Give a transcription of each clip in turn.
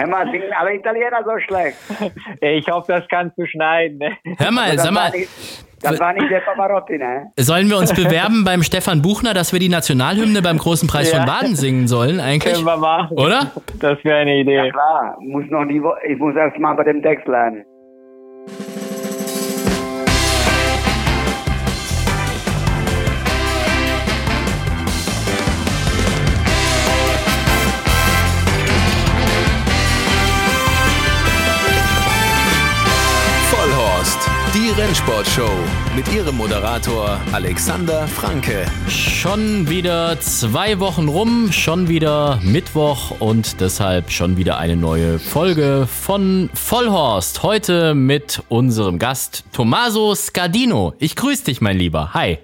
Hör mal, singen alle Italiener so schlecht. Ich hoffe, das kannst du schneiden. Ne? Hör mal, sag mal, das war nicht der Pavarotti, ne? sollen wir uns bewerben beim Stefan Buchner, dass wir die Nationalhymne beim großen Preis von Ja. Baden singen sollen eigentlich? Können wir machen. Oder? Das wäre eine Idee. Ja klar, muss noch nie, ich muss erst mal bei dem Text lernen. Rennsportshow mit ihrem Moderator Alexander Franke. Schon wieder zwei Wochen rum, schon wieder Mittwoch und deshalb schon wieder eine neue Folge von Vollhorst. Heute mit unserem Gast Tommaso Scardino. Ich grüße dich, mein Lieber. Hi.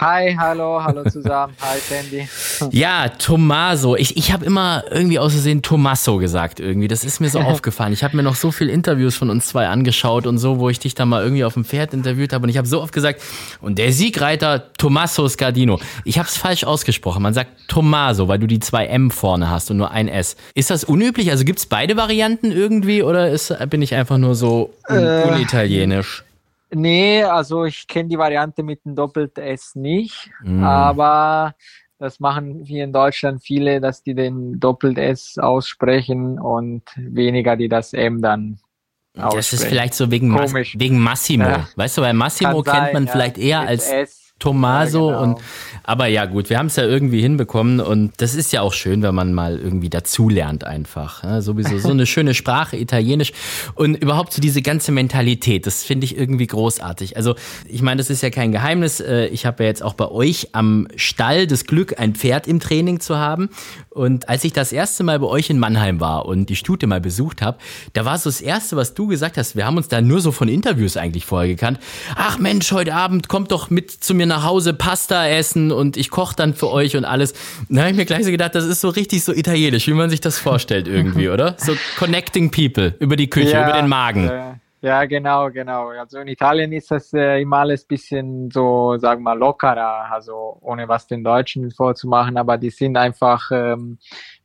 Hi, hallo, hallo zusammen. Hi, Sandy. Ja, Tommaso. Ich, ich habe immer irgendwie aus Versehen Tommaso gesagt irgendwie. Das ist mir so aufgefallen. Ich habe mir noch so viele Interviews von uns zwei angeschaut und so, wo ich dich da mal irgendwie auf dem Pferd interviewt habe. Und ich habe so oft gesagt, und der Siegreiter Tommaso Scardino. Ich habe es falsch ausgesprochen. Man sagt Tommaso, weil du die zwei M vorne hast und nur ein S. Ist das unüblich? Also gibt's beide Varianten irgendwie oder ist, bin ich einfach nur so un Äh, unitalienisch? Nee, also ich kenne die Variante mit dem Doppelt-S nicht, aber das machen wir in Deutschland viele, dass die den Doppelt-S aussprechen und weniger, die das M dann aussprechen. Das ist vielleicht so wegen, Mas wegen Massimo. Ja. Weißt du, weil Massimo Kann kennt sein, man ja. vielleicht eher als S. Tommaso Ja, genau. und aber ja gut, wir haben es ja irgendwie hinbekommen und das ist ja auch schön, wenn man mal irgendwie dazulernt einfach. Ja, sowieso so eine schöne Sprache, Italienisch und überhaupt so diese ganze Mentalität, das finde ich irgendwie großartig. Also ich meine, das ist ja kein Geheimnis. äh, Ich habe ja jetzt auch bei euch am Stall das Glück, ein Pferd im Training zu haben. Und als ich das erste Mal bei euch in Mannheim war und die Stute mal besucht habe, da war so das Erste, was du gesagt hast. Wir haben uns da nur so von Interviews eigentlich vorher gekannt. Ach Mensch, heute Abend kommt doch mit zu mir nach Hause Pasta essen und ich koche dann für euch und alles. Da habe ich mir gleich so gedacht, das ist so richtig so italienisch, wie man sich das vorstellt irgendwie, oder? So connecting people über die Küche, über den Magen. äh, Ja, genau, genau. Also in Italien ist das äh, immer alles bisschen so, sagen wir mal, lockerer, also ohne was den Deutschen vorzumachen, aber die sind einfach, ähm,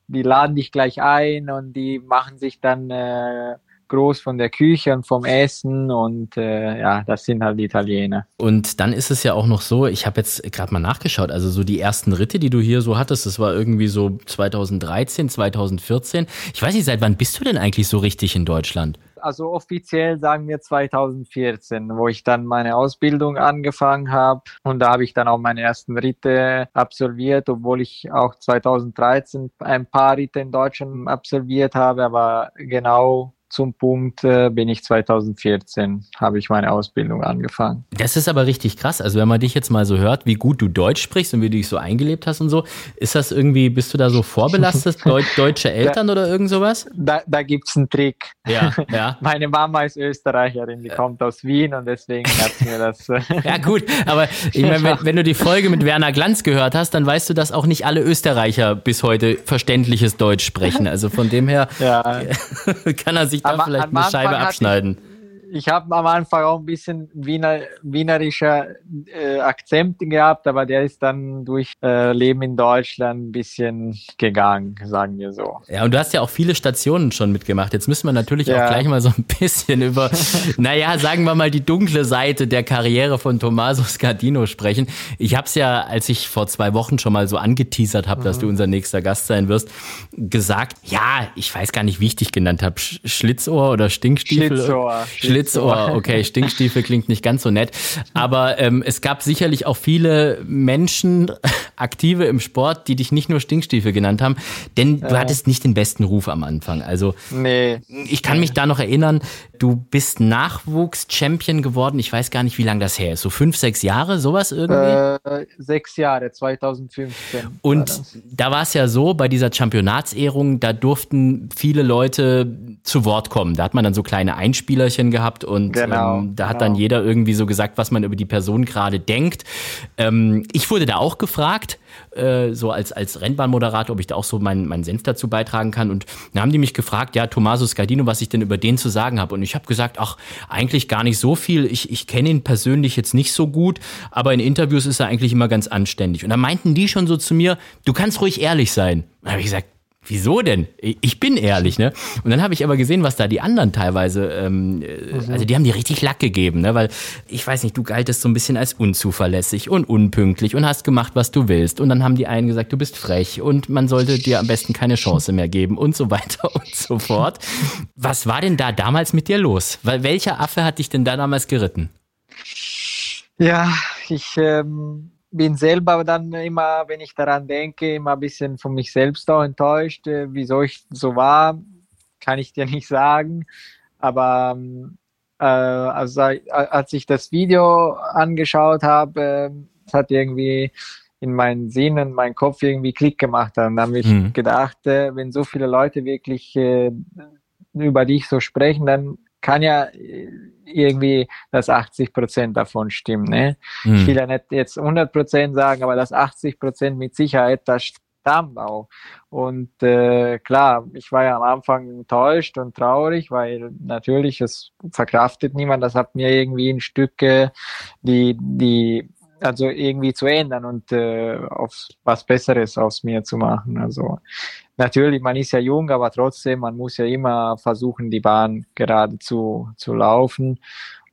die laden dich gleich ein und die machen sich dann äh, groß von der Küche und vom Essen und äh, ja, das sind halt die Italiener. Und dann ist es ja auch noch so, ich habe jetzt gerade mal nachgeschaut, also so die ersten Ritte, die du hier so hattest, das war irgendwie so 2013, 2014. Ich weiß nicht, seit wann bist du denn eigentlich so richtig in Deutschland? Also offiziell sagen wir 2014, wo ich dann meine Ausbildung angefangen habe und da habe ich dann auch meine ersten Ritte absolviert, obwohl ich auch 2013 ein paar Ritte in Deutschland absolviert habe, aber genau zum Punkt äh, bin ich 2014, habe ich meine Ausbildung angefangen. Das ist aber richtig krass. Also wenn man dich jetzt mal so hört, wie gut du Deutsch sprichst und wie du dich so eingelebt hast und so, ist das irgendwie, bist du da so vorbelastet, Deu deutsche Eltern oder irgend sowas? Da, da gibt's einen Trick. Ja, ja. Meine Mama ist Österreicherin, die kommt aus Wien und deswegen hat mir das. äh, Ja gut, aber ich meine, wenn, wenn du die Folge mit Werner Glanz gehört hast, dann weißt du, dass auch nicht alle Österreicher bis heute verständliches Deutsch sprechen. Also von dem her ja, kann er sich da Aber vielleicht am eine Scheibe abschneiden. Ich habe am Anfang auch ein bisschen Wiener, wienerischer äh, Akzent gehabt, aber der ist dann durch äh, Leben in Deutschland ein bisschen gegangen, sagen wir so. Ja, und du hast ja auch viele Stationen schon mitgemacht. Jetzt müssen wir natürlich Ja. auch gleich mal so ein bisschen über, naja, sagen wir mal, die dunkle Seite der Karriere von Tommaso Scardino sprechen. Ich habe es ja, als ich vor zwei Wochen schon mal so angeteasert habe, Mhm. dass du unser nächster Gast sein wirst, gesagt, ja, ich weiß gar nicht, wie ich dich genannt habe, Sch Schlitzohr oder Stinkstiefel? Schlitzohr. Schlitzohr, okay, Stinkstiefel klingt nicht ganz so nett. Aber ähm, es gab sicherlich auch viele Menschen, Aktive im Sport, die dich nicht nur Stinkstiefel genannt haben, denn du hattest nicht den besten Ruf am Anfang. Also Nee, ich kann mich da noch erinnern, du bist Nachwuchs-Champion geworden. Ich weiß gar nicht, wie lange das her ist. So fünf, sechs Jahre, sowas irgendwie? äh, sechs Jahre, 2015. war Und das. da war es ja so, bei dieser Championatsehrung, da durften viele Leute zu Wort kommen. Da hat man dann so kleine Einspielerchen gehabt und Genau, ähm, da hat genau. dann jeder irgendwie so gesagt, was man über die Person gerade denkt. Ähm, ich wurde da auch gefragt, äh, so als, als Rennbahnmoderator, ob ich da auch so meinen meinen Senf dazu beitragen kann. Und dann haben die mich gefragt, ja, Tommaso Scardino, was ich denn über den zu sagen habe. Und ich habe gesagt, ach, eigentlich gar nicht so viel. Ich, ich kenne ihn persönlich jetzt nicht so gut, aber in Interviews ist er eigentlich immer ganz anständig. Und da meinten die schon so zu mir, du kannst ruhig ehrlich sein. Da habe ich gesagt, Wieso denn? Ich bin ehrlich, ne? Und dann habe ich aber gesehen, was da die anderen teilweise, ähm, mhm. also die haben dir richtig Lack gegeben, ne? Weil ich weiß nicht, du galtest so ein bisschen als unzuverlässig und unpünktlich und hast gemacht, was du willst. Und dann haben die einen gesagt, du bist frech und man sollte dir am besten keine Chance mehr geben und so weiter und so fort. Was war denn da damals mit dir los? Weil welcher Affe hat dich denn da damals geritten? Ja, ich ähm, bin selber dann immer, wenn ich daran denke, immer ein bisschen von mich selbst auch enttäuscht. Äh, wieso ich so war, kann ich dir nicht sagen. Aber äh, also, als ich das Video angeschaut habe, äh, hat irgendwie in meinen Sinn und meinen Kopf irgendwie Klick gemacht. Dann habe ich mhm. gedacht, äh, wenn so viele Leute wirklich äh, über dich so sprechen, dann kann ja äh, irgendwie, dass 80 Prozent davon stimmen. Ne? Mhm. Ich will ja nicht jetzt 100 Prozent sagen, aber das 80 Prozent mit Sicherheit, das stammt auch. Und äh, klar, ich war ja am Anfang enttäuscht und traurig, weil natürlich es verkraftet niemand. Das hat mir irgendwie ein Stück äh, die die also irgendwie zu ändern und äh, auf was Besseres aus mir zu machen. Also natürlich, man ist ja jung, aber trotzdem, man muss ja immer versuchen, die Bahn gerade zu, zu laufen.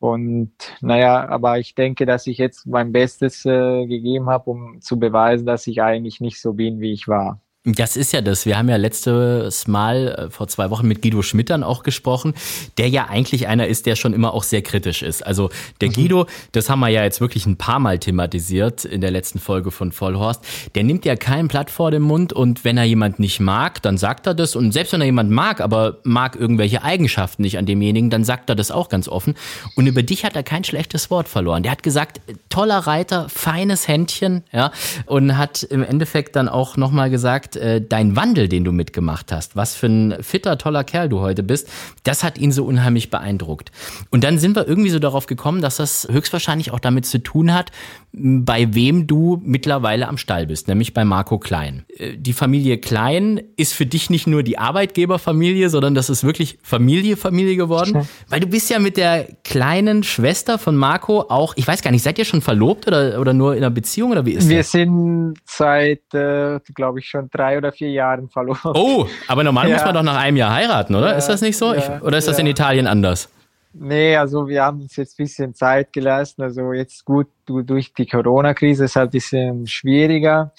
Und naja, aber ich denke, dass ich jetzt mein Bestes äh, gegeben habe, um zu beweisen, dass ich eigentlich nicht so bin, wie ich war. Das ist ja das. Wir haben ja letztes Mal äh, vor zwei Wochen mit Guido Schmidt dann auch gesprochen, der ja eigentlich einer ist, der schon immer auch sehr kritisch ist. Also der mhm. Guido, das haben wir ja jetzt wirklich ein paar Mal thematisiert in der letzten Folge von Vollhorst, der nimmt ja kein Blatt vor den Mund und wenn er jemand nicht mag, dann sagt er das und selbst wenn er jemand mag, aber mag irgendwelche Eigenschaften nicht an demjenigen, dann sagt er das auch ganz offen. Und über dich hat er kein schlechtes Wort verloren. Der hat gesagt, toller Reiter, feines Händchen, ja, und hat im Endeffekt dann auch nochmal gesagt, gesagt, äh, dein Wandel, den du mitgemacht hast, was für ein fitter, toller Kerl du heute bist, das hat ihn so unheimlich beeindruckt. Und dann sind wir irgendwie so darauf gekommen, dass das höchstwahrscheinlich auch damit zu tun hat, bei wem du mittlerweile am Stall bist, nämlich bei Marco Klein. Äh, die Familie Klein ist für dich nicht nur die Arbeitgeberfamilie, sondern das ist wirklich Familie, Familie geworden, weil du bist ja mit der kleinen Schwester von Marco auch, ich weiß gar nicht, seid ihr schon verlobt oder, oder nur in einer Beziehung oder wie ist Wir das? sind seit, äh, glaube ich, schon drei oder vier Jahren verlobt. Oh, aber normal ja. muss man doch nach einem Jahr heiraten, oder? Ja, ist das nicht so? Ich, oder ist das in Italien anders? Nee, also wir haben uns jetzt ein bisschen Zeit gelassen. Also jetzt gut, du, durch die Corona-Krise ist halt ein bisschen schwieriger.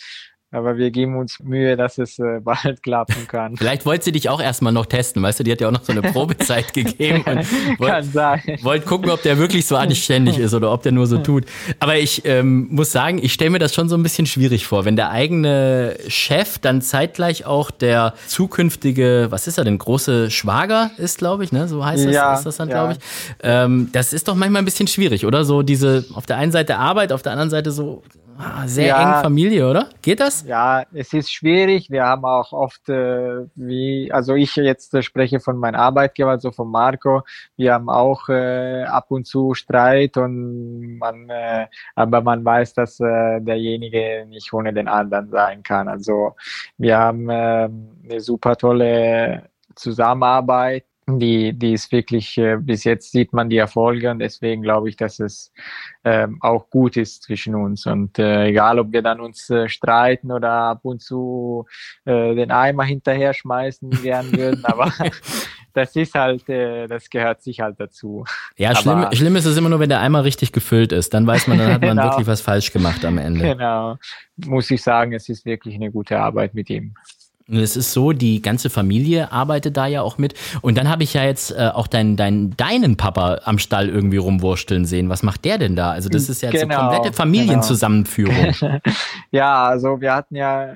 Aber wir geben uns Mühe, dass es äh, bald klappen kann. Vielleicht wollte sie dich auch erstmal noch testen, weißt du, die hat ja auch noch so eine Probezeit gegeben. Und wollt, kann sein. Wollt gucken, ob der wirklich so anständig ist oder ob der nur so tut. Aber ich ähm, muss sagen, ich stelle mir das schon so ein bisschen schwierig vor, wenn der eigene Chef dann zeitgleich auch der zukünftige, was ist er denn, große Schwager ist, glaube ich, ne? So heißt das, ja, ist das dann, ja. glaube ich. Ähm, das ist doch manchmal ein bisschen schwierig, oder? So diese auf der einen Seite Arbeit, auf der anderen Seite so Ah, sehr ja, eng Familie, oder? Geht das? Ja, es ist schwierig. Wir haben auch oft, äh, wie, also ich jetzt äh, spreche von meinem Arbeitgeber, also von Marco. Wir haben auch äh, ab und zu Streit und man, äh, aber man weiß, dass äh, derjenige nicht ohne den anderen sein kann. Also wir haben äh, eine super tolle Zusammenarbeit die, die ist wirklich, äh, bis jetzt sieht man die Erfolge und deswegen glaube ich, dass es ähm, auch gut ist zwischen uns. Und äh, egal, ob wir dann uns äh, streiten oder ab und zu äh, den Eimer hinterher schmeißen gern würden, aber das ist halt, äh, das gehört sich halt dazu. Ja, schlimm, schlimm ist es immer nur, wenn der Eimer richtig gefüllt ist. Dann weiß man, dann hat man genau. wirklich was falsch gemacht am Ende. Genau. Muss ich sagen, es ist wirklich eine gute Arbeit mit ihm. Es ist so, die ganze Familie arbeitet da ja auch mit. Und dann habe ich ja jetzt äh, auch deinen, deinen, deinen Papa am Stall irgendwie rumwursteln sehen. Was macht der denn da? Also das ist ja jetzt genau, eine komplette Familienzusammenführung. Genau. ja, also wir hatten ja,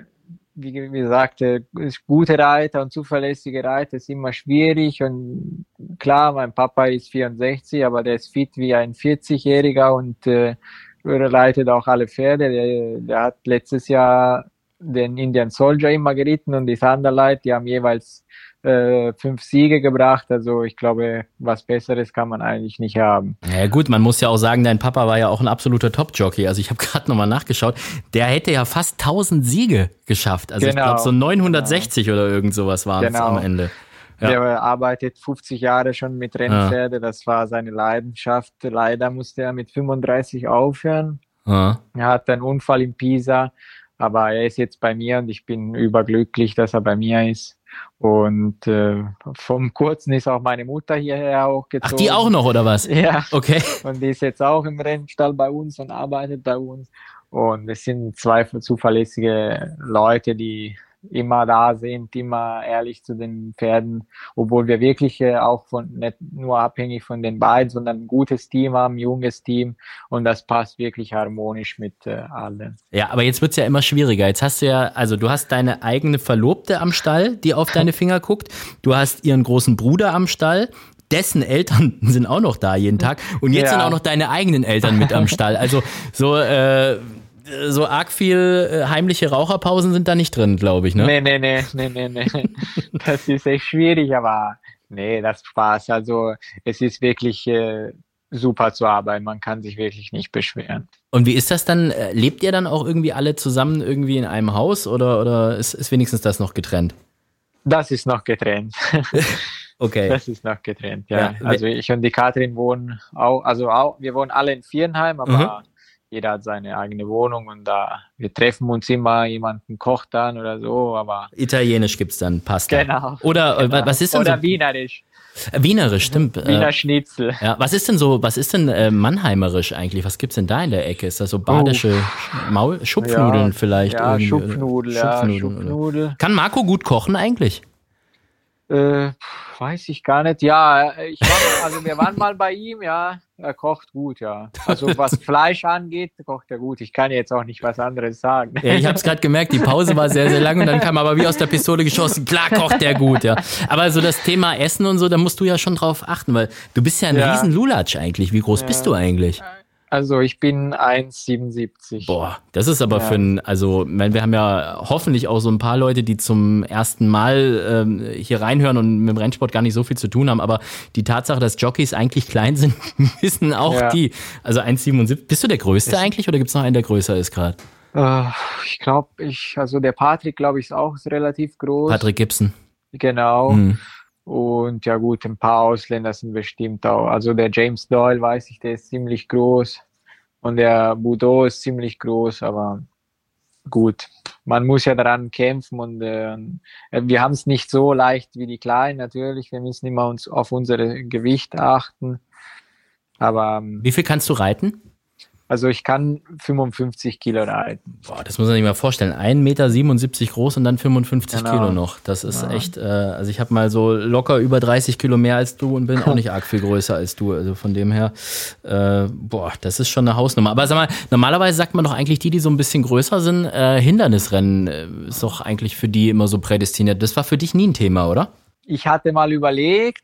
wie gesagt, äh, gute Reiter und zuverlässige Reiter ist immer schwierig. Und klar, mein Papa ist 64, aber der ist fit wie ein 40-Jähriger und äh, leitet auch alle Pferde. Der, der hat letztes Jahr den Indian Soldier immer geritten und die Thunderlight, die haben jeweils äh, fünf Siege gebracht. Also ich glaube, was Besseres kann man eigentlich nicht haben. Ja gut, man muss ja auch sagen, dein Papa war ja auch ein absoluter Top-Jockey. Also ich habe gerade nochmal nachgeschaut. Der hätte ja fast 1000 Siege geschafft. Also genau. ich glaube so 960 genau. oder irgend sowas waren genau. es am Ende. Ja. Der arbeitet 50 Jahre schon mit Rennpferde. Ja. Das war seine Leidenschaft. Leider musste er mit 35 aufhören. Ja. Er hat einen Unfall in Pisa Aber er ist jetzt bei mir und ich bin überglücklich, dass er bei mir ist. Und äh, vom Kurzen ist auch meine Mutter hierher hochgezogen. Ach, die auch noch, oder was? Ja. Okay. Und die ist jetzt auch im Rennstall bei uns und arbeitet bei uns. Und es sind zwei zuverlässige Leute, die immer da sind, immer ehrlich zu den Pferden, obwohl wir wirklich äh, auch von nicht nur abhängig von den beiden, sondern ein gutes Team haben, ein junges Team und das passt wirklich harmonisch mit äh, allen. Ja, aber jetzt wird's ja immer schwieriger. Jetzt hast du ja, also du hast deine eigene Verlobte am Stall, die auf deine Finger guckt. Du hast ihren großen Bruder am Stall, dessen Eltern sind auch noch da jeden Tag und jetzt Ja. sind auch noch deine eigenen Eltern mit am Stall. Also so äh, so arg viel äh, heimliche Raucherpausen sind da nicht drin, glaube ich, ne? Nee, nee, nee, nee, nee, nee. Das ist echt schwierig, aber nee, das Spaß. Also es ist wirklich äh, super zu arbeiten. Man kann sich wirklich nicht beschweren. Und wie ist das dann? Äh, Lebt ihr dann auch irgendwie alle zusammen irgendwie in einem Haus oder oder ist, ist wenigstens das noch getrennt? Das ist noch getrennt. Okay. Das ist noch getrennt, ja. Ja, also ich und die Katrin wohnen auch, also auch, wir wohnen alle in Vierenheim, aber jeder hat seine eigene Wohnung und da, wir treffen uns immer, jemanden kocht dann oder so, aber Italienisch gibt's dann Pasta. genau. Oder äh, genau. was ist denn Oder so? Wienerisch. Wienerisch, stimmt. Wiener Äh, Schnitzel. ja, was ist denn so, was ist denn äh, Mannheimerisch eigentlich? Was gibt's denn da in der Ecke? Ist das so badische Maul Schupfnudeln Ja, vielleicht? Ja? Schupfnudel, ja, Schupfnudeln, oder? Schupfnudel. Kann Marco gut kochen eigentlich? Äh, weiß ich gar nicht. Ja, ich war, also wir waren mal bei ihm, ja. Er kocht gut, ja. Also was Fleisch angeht, kocht er gut. Ich kann jetzt auch nicht was anderes sagen. Ja, ich habe es gerade gemerkt, die Pause war sehr, sehr lang und dann kam aber wie aus der Pistole geschossen. Klar kocht der gut, ja. Aber so das Thema Essen und so, da musst du ja schon drauf achten, weil du bist ja ein Ja. riesen Lulatsch eigentlich. Wie groß bist du eigentlich? Also ich bin 1,77. Boah, das ist aber Ja. für ein, also, ich wir haben ja hoffentlich auch so ein paar Leute, die zum ersten Mal ähm, hier reinhören und mit dem Rennsport gar nicht so viel zu tun haben, aber die Tatsache, dass Jockeys eigentlich klein sind, wissen auch Ja. die. Also 1,77. Bist du der Größte eigentlich oder gibt's noch einen, der größer ist gerade? Äh, ich glaube, ich, also der Patrick, glaube ich, ist auch relativ groß. Patrick Gibson. Genau. Hm. Und ja gut, ein paar Ausländer sind bestimmt auch. Also der James Doyle, weiß ich, der ist ziemlich groß. Und der Boudot ist ziemlich groß, aber gut. Man muss ja daran kämpfen und äh, wir haben es nicht so leicht wie die Kleinen natürlich. Wir müssen immer uns auf unser Gewicht achten. Aber ähm, Wie viel kannst du reiten? Also ich kann 55 Kilo reiten. Boah, das muss man sich mal vorstellen. 1,77 Meter groß und dann 55 Genau. Kilo noch. Das ist Ja. echt, äh, also ich habe mal so locker über 30 Kilo mehr als du und bin auch nicht arg viel größer als du. Also von dem her, äh, boah, das ist schon eine Hausnummer. Aber sag mal, normalerweise sagt man doch eigentlich die, die so ein bisschen größer sind, äh, Hindernisrennen äh, ist doch eigentlich für die immer so prädestiniert. Das war für dich nie ein Thema, oder? Ich hatte mal überlegt,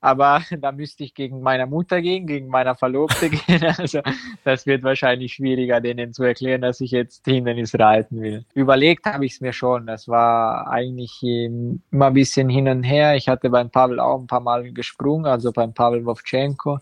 aber da müsste ich gegen meine Mutter gehen, gegen meine Verlobte gehen. Also das wird wahrscheinlich schwieriger, denen zu erklären, dass ich jetzt Hindernis reiten will. Überlegt habe ich es mir schon. Das war eigentlich immer ein bisschen hin und her. Ich hatte beim Pavel auch ein paar Mal gesprungen, also beim Pavel Wovchenko,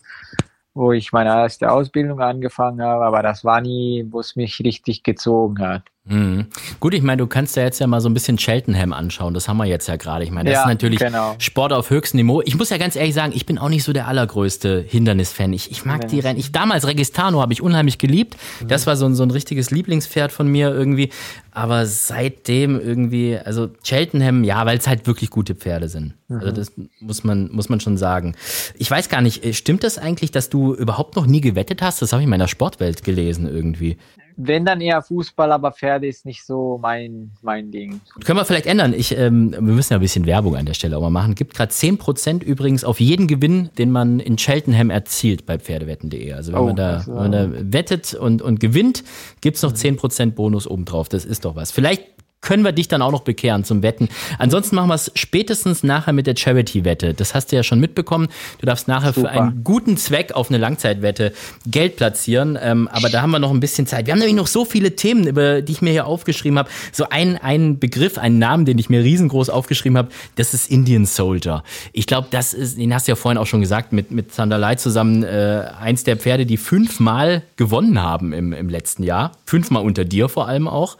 wo ich meine erste Ausbildung angefangen habe, aber das war nie, wo es mich richtig gezogen hat. Mhm. Gut, ich meine, du kannst ja jetzt ja mal so ein bisschen Cheltenham anschauen. Das haben wir jetzt ja gerade. Ich meine, das Ja, ist natürlich genau. Sport auf höchstem Niveau. Ich muss ja ganz ehrlich sagen, ich bin auch nicht so der allergrößte Hindernisfan. Ich, ich mag die Hindernis. Rennen. Ich damals Registano habe ich unheimlich geliebt. Das war so ein, so ein richtiges Lieblingspferd von mir irgendwie. Aber seitdem irgendwie, also Cheltenham, ja, weil es halt wirklich gute Pferde sind. Also das muss man, muss man schon sagen. Ich weiß gar nicht, äh, stimmt das eigentlich, dass du überhaupt noch nie gewettet hast? Das habe ich in meiner Sportwelt gelesen irgendwie. Wenn dann eher Fußball, aber Pferde ist nicht so mein, mein Ding. Können wir vielleicht ändern. Ich, ähm, wir müssen ja ein bisschen Werbung an der Stelle auch mal machen. Gibt gerade 10% übrigens auf jeden Gewinn, den man in Cheltenham erzielt bei Pferdewetten.de. Also wenn Oh, man da, das, wenn man da wettet und, und gewinnt, gibt's noch 10% Bonus obendrauf. Das ist doch was. Vielleicht können wir dich dann auch noch bekehren zum Wetten. Ansonsten machen wir es spätestens nachher mit der Charity-Wette. Das hast du ja schon mitbekommen. Du darfst nachher für Super. einen guten Zweck auf eine Langzeitwette Geld platzieren. Ähm, aber da haben wir noch ein bisschen Zeit. Wir haben nämlich noch so viele Themen, über die ich mir hier aufgeschrieben habe. So ein, ein Begriff, einen Namen, den ich mir riesengroß aufgeschrieben habe, das ist Indian Soldier. Ich glaube, das ist, den hast du ja vorhin auch schon gesagt, mit, mit Sanderlei zusammen, äh, eins der Pferde, die fünfmal gewonnen haben im, im letzten Jahr. Fünfmal unter dir vor allem auch.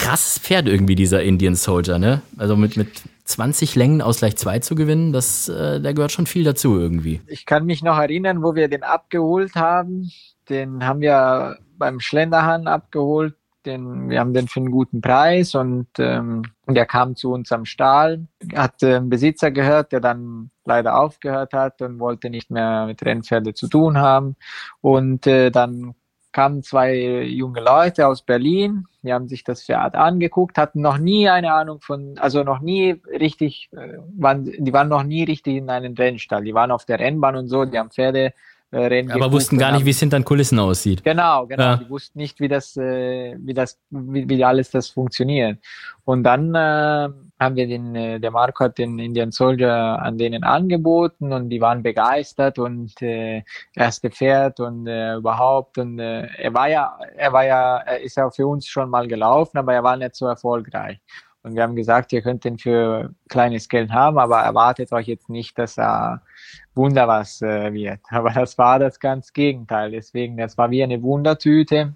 Krasses Pferd irgendwie, dieser Indian Soldier, ne? Also mit, mit 20 Längen aus gleich 2 zu gewinnen, das, äh, da gehört schon viel dazu irgendwie. Ich kann mich noch erinnern, wo wir den abgeholt haben. Den haben wir beim Schlenderhahn abgeholt. den, wir haben den für einen guten Preis und ähm, der kam zu uns am Stall, hat äh, einen Besitzer gehört, der dann leider aufgehört hat und wollte nicht mehr mit Rennpferde zu tun haben. Und äh, dann kamen zwei junge Leute aus Berlin, die haben sich das Pferd angeguckt, hatten noch nie eine Ahnung von, also noch nie richtig, äh, waren, die waren noch nie richtig in einem Rennstall. Die waren auf der Rennbahn und so, die haben Pferde äh, Rennen Aber wussten gar nicht, wie es hinter den Kulissen aussieht. Genau, genau. Ja. Die wussten nicht, wie das, äh, wie das, wie, wie alles das funktioniert. Und dann äh, haben wir den, äh, der Marco hat den Indian Soldier an denen angeboten und die waren begeistert und äh, erste Pferd und äh, überhaupt und äh, er war ja, er war ja, er ist ja für uns schon mal gelaufen, aber er war nicht so erfolgreich. Und wir haben gesagt, ihr könnt den für kleines Geld haben, aber erwartet euch jetzt nicht, dass er Wunder was äh, wird. Aber das war das ganz Gegenteil. Deswegen, das war wie eine Wundertüte.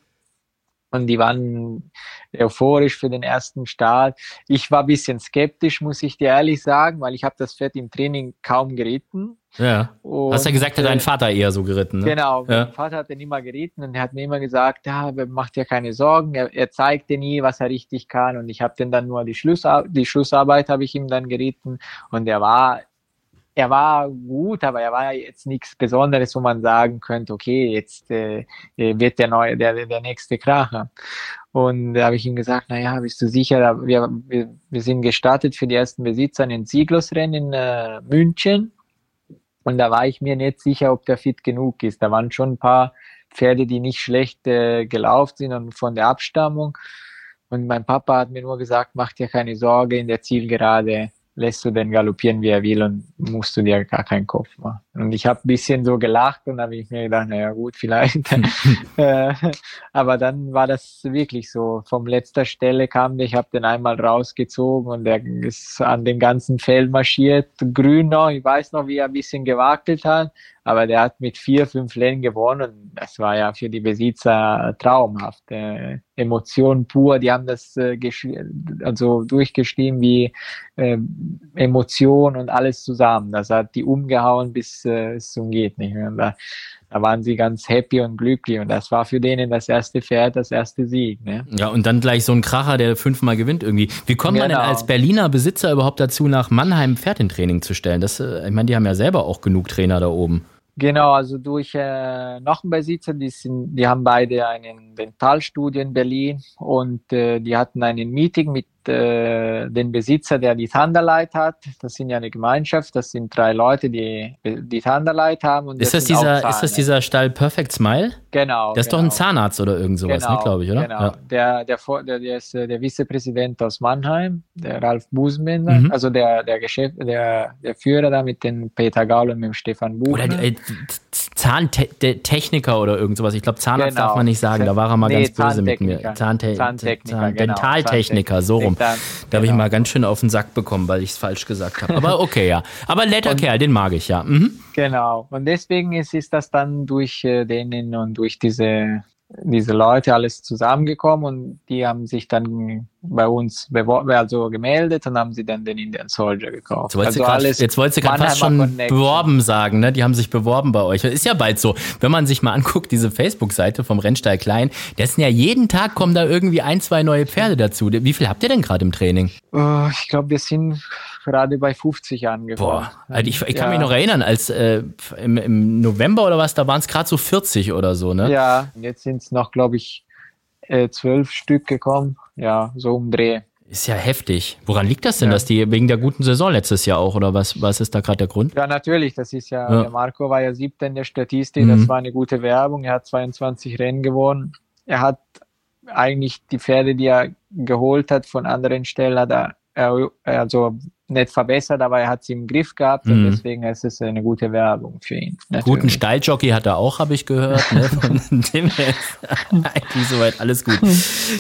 Und die waren euphorisch für den ersten Start. Ich war ein bisschen skeptisch, muss ich dir ehrlich sagen, weil ich habe das Pferd im Training kaum geritten. Ja. Und, Hast ja gesagt, hat dein äh, Vater eher so geritten, ne? Genau, Ja. mein Vater hat den immer geritten und er hat mir immer gesagt, ja, macht dir keine Sorgen, er, er zeigt dir nie, was er richtig kann und ich habe den dann nur die, Schlussar die Schlussarbeit habe ich ihm dann geritten und er war er war gut, aber er war jetzt nichts Besonderes, wo man sagen könnte, okay, jetzt äh, wird der neue, der, der nächste Kracher. Und da habe ich ihm gesagt, na ja, bist du sicher, wir, wir, wir sind gestartet für die ersten Besitzer in den Sieglosrennen in äh, München. Und da war ich mir nicht sicher, ob der fit genug ist. Da waren schon ein paar Pferde, die nicht schlecht äh, gelaufen sind und von der Abstammung. Und mein Papa hat mir nur gesagt, mach dir keine Sorge, in der Zielgerade lässt du den galoppieren, wie er will und musst du dir gar keinen Kopf machen. Und ich habe ein bisschen so gelacht und habe ich mir gedacht, naja gut, vielleicht. äh, aber dann war das wirklich so. Vom letzter Stelle kam der, ich habe den einmal rausgezogen und der ist an den ganzen Feld marschiert, grün noch. Ich weiß noch, wie er ein bisschen gewackelt hat, aber der hat mit vier, fünf Rennen gewonnen. Und das war ja für die Besitzer traumhaft. Äh, Emotion pur, die haben das äh, also durchgeschrieben wie äh, Emotion und alles zusammen. Das hat die umgehauen bis äh, es zum geht nicht mehr. Und da, da waren sie ganz happy und glücklich und das war für denen das erste Pferd, das erste Sieg. Ne? Ja, und dann gleich so ein Kracher, der fünfmal gewinnt irgendwie. Wie kommt man denn Genau. als Berliner Besitzer überhaupt dazu, nach Mannheim Pferd in Training zu stellen? Das, äh, ich meine, die haben ja selber auch genug Trainer da oben. Genau, also durch äh, noch einen Besitzer, die, sind, die haben beide einen Dentalstudio in Berlin und äh, die hatten einen Meeting mit äh, dem Besitzer, der die Thunderlight hat. Das sind ja eine Gemeinschaft, das sind drei Leute, die die Thunderlight haben. Und Ist das, dieser, ist das dieser Stall Perfect Smile? Genau. Der ist doch genau. ein Zahnarzt oder irgend sowas, ne, glaube ich, oder? Genau. Ja. Der, der, der, der ist äh, der Vizepräsident aus Mannheim, der Ralf Busenbender, Mhm. also der, der Geschäft, der, der Führer da mit dem Peter Gaul und mit dem Stefan Buchner. Oder äh, Zahntechniker oder irgend sowas. Ich glaube, Zahnarzt Genau. darf man nicht sagen. Da war er mal Nee, ganz böse mit mir. Zahntechniker. Zahntechniker. Zahntechniker, Zahn genau. Dentaltechniker, so rum. Dental- Da habe ich genau. mal ganz schön auf den Sack bekommen, weil ich es falsch gesagt habe. Aber okay, ja. Aber netter Kerl, den mag ich, ja. Mhm. Genau. Und deswegen ist, ist das dann durch äh, denen und durch diese, diese Leute alles zusammengekommen und die haben sich dann bei uns beworben, also gemeldet und haben sie dann den Indian Soldier gekauft. Jetzt wolltest also gerade fast schon Connection. beworben sagen, ne? Die haben sich beworben bei euch. Ist ja bald so. Wenn man sich mal anguckt, diese Facebook-Seite vom Rennstall Klein, das sind ja jeden Tag kommen da irgendwie ein, zwei neue Pferde dazu. Wie viel habt ihr denn gerade im Training? Oh, ich glaube, wir sind gerade bei 50 angekommen. Boah, also ich, ich kann Ja. mich noch erinnern, als äh, im, im November oder was, da waren es gerade so 40 oder so, ne? Ja, jetzt sind es noch, glaube ich, äh, zwölf Stück gekommen. Ja, so um Dreh. Ist ja heftig. Woran liegt das denn, Ja. dass die wegen der guten Saison letztes Jahr auch oder was, was ist da gerade der Grund? Ja, natürlich. Das ist ja, Ja. der Marco war ja siebter in der Statistik. Mhm. Das war eine gute Werbung. Er hat 22 Rennen gewonnen. Er hat eigentlich die Pferde, die er geholt hat von anderen Stellen, hat er, er also nicht verbessert, aber er hat sie im Griff gehabt Mhm. und deswegen ist es eine gute Werbung für ihn. Guten natürlich. Stalljockey hat er auch, habe ich gehört. Ne? Von dem her eigentlich soweit alles gut.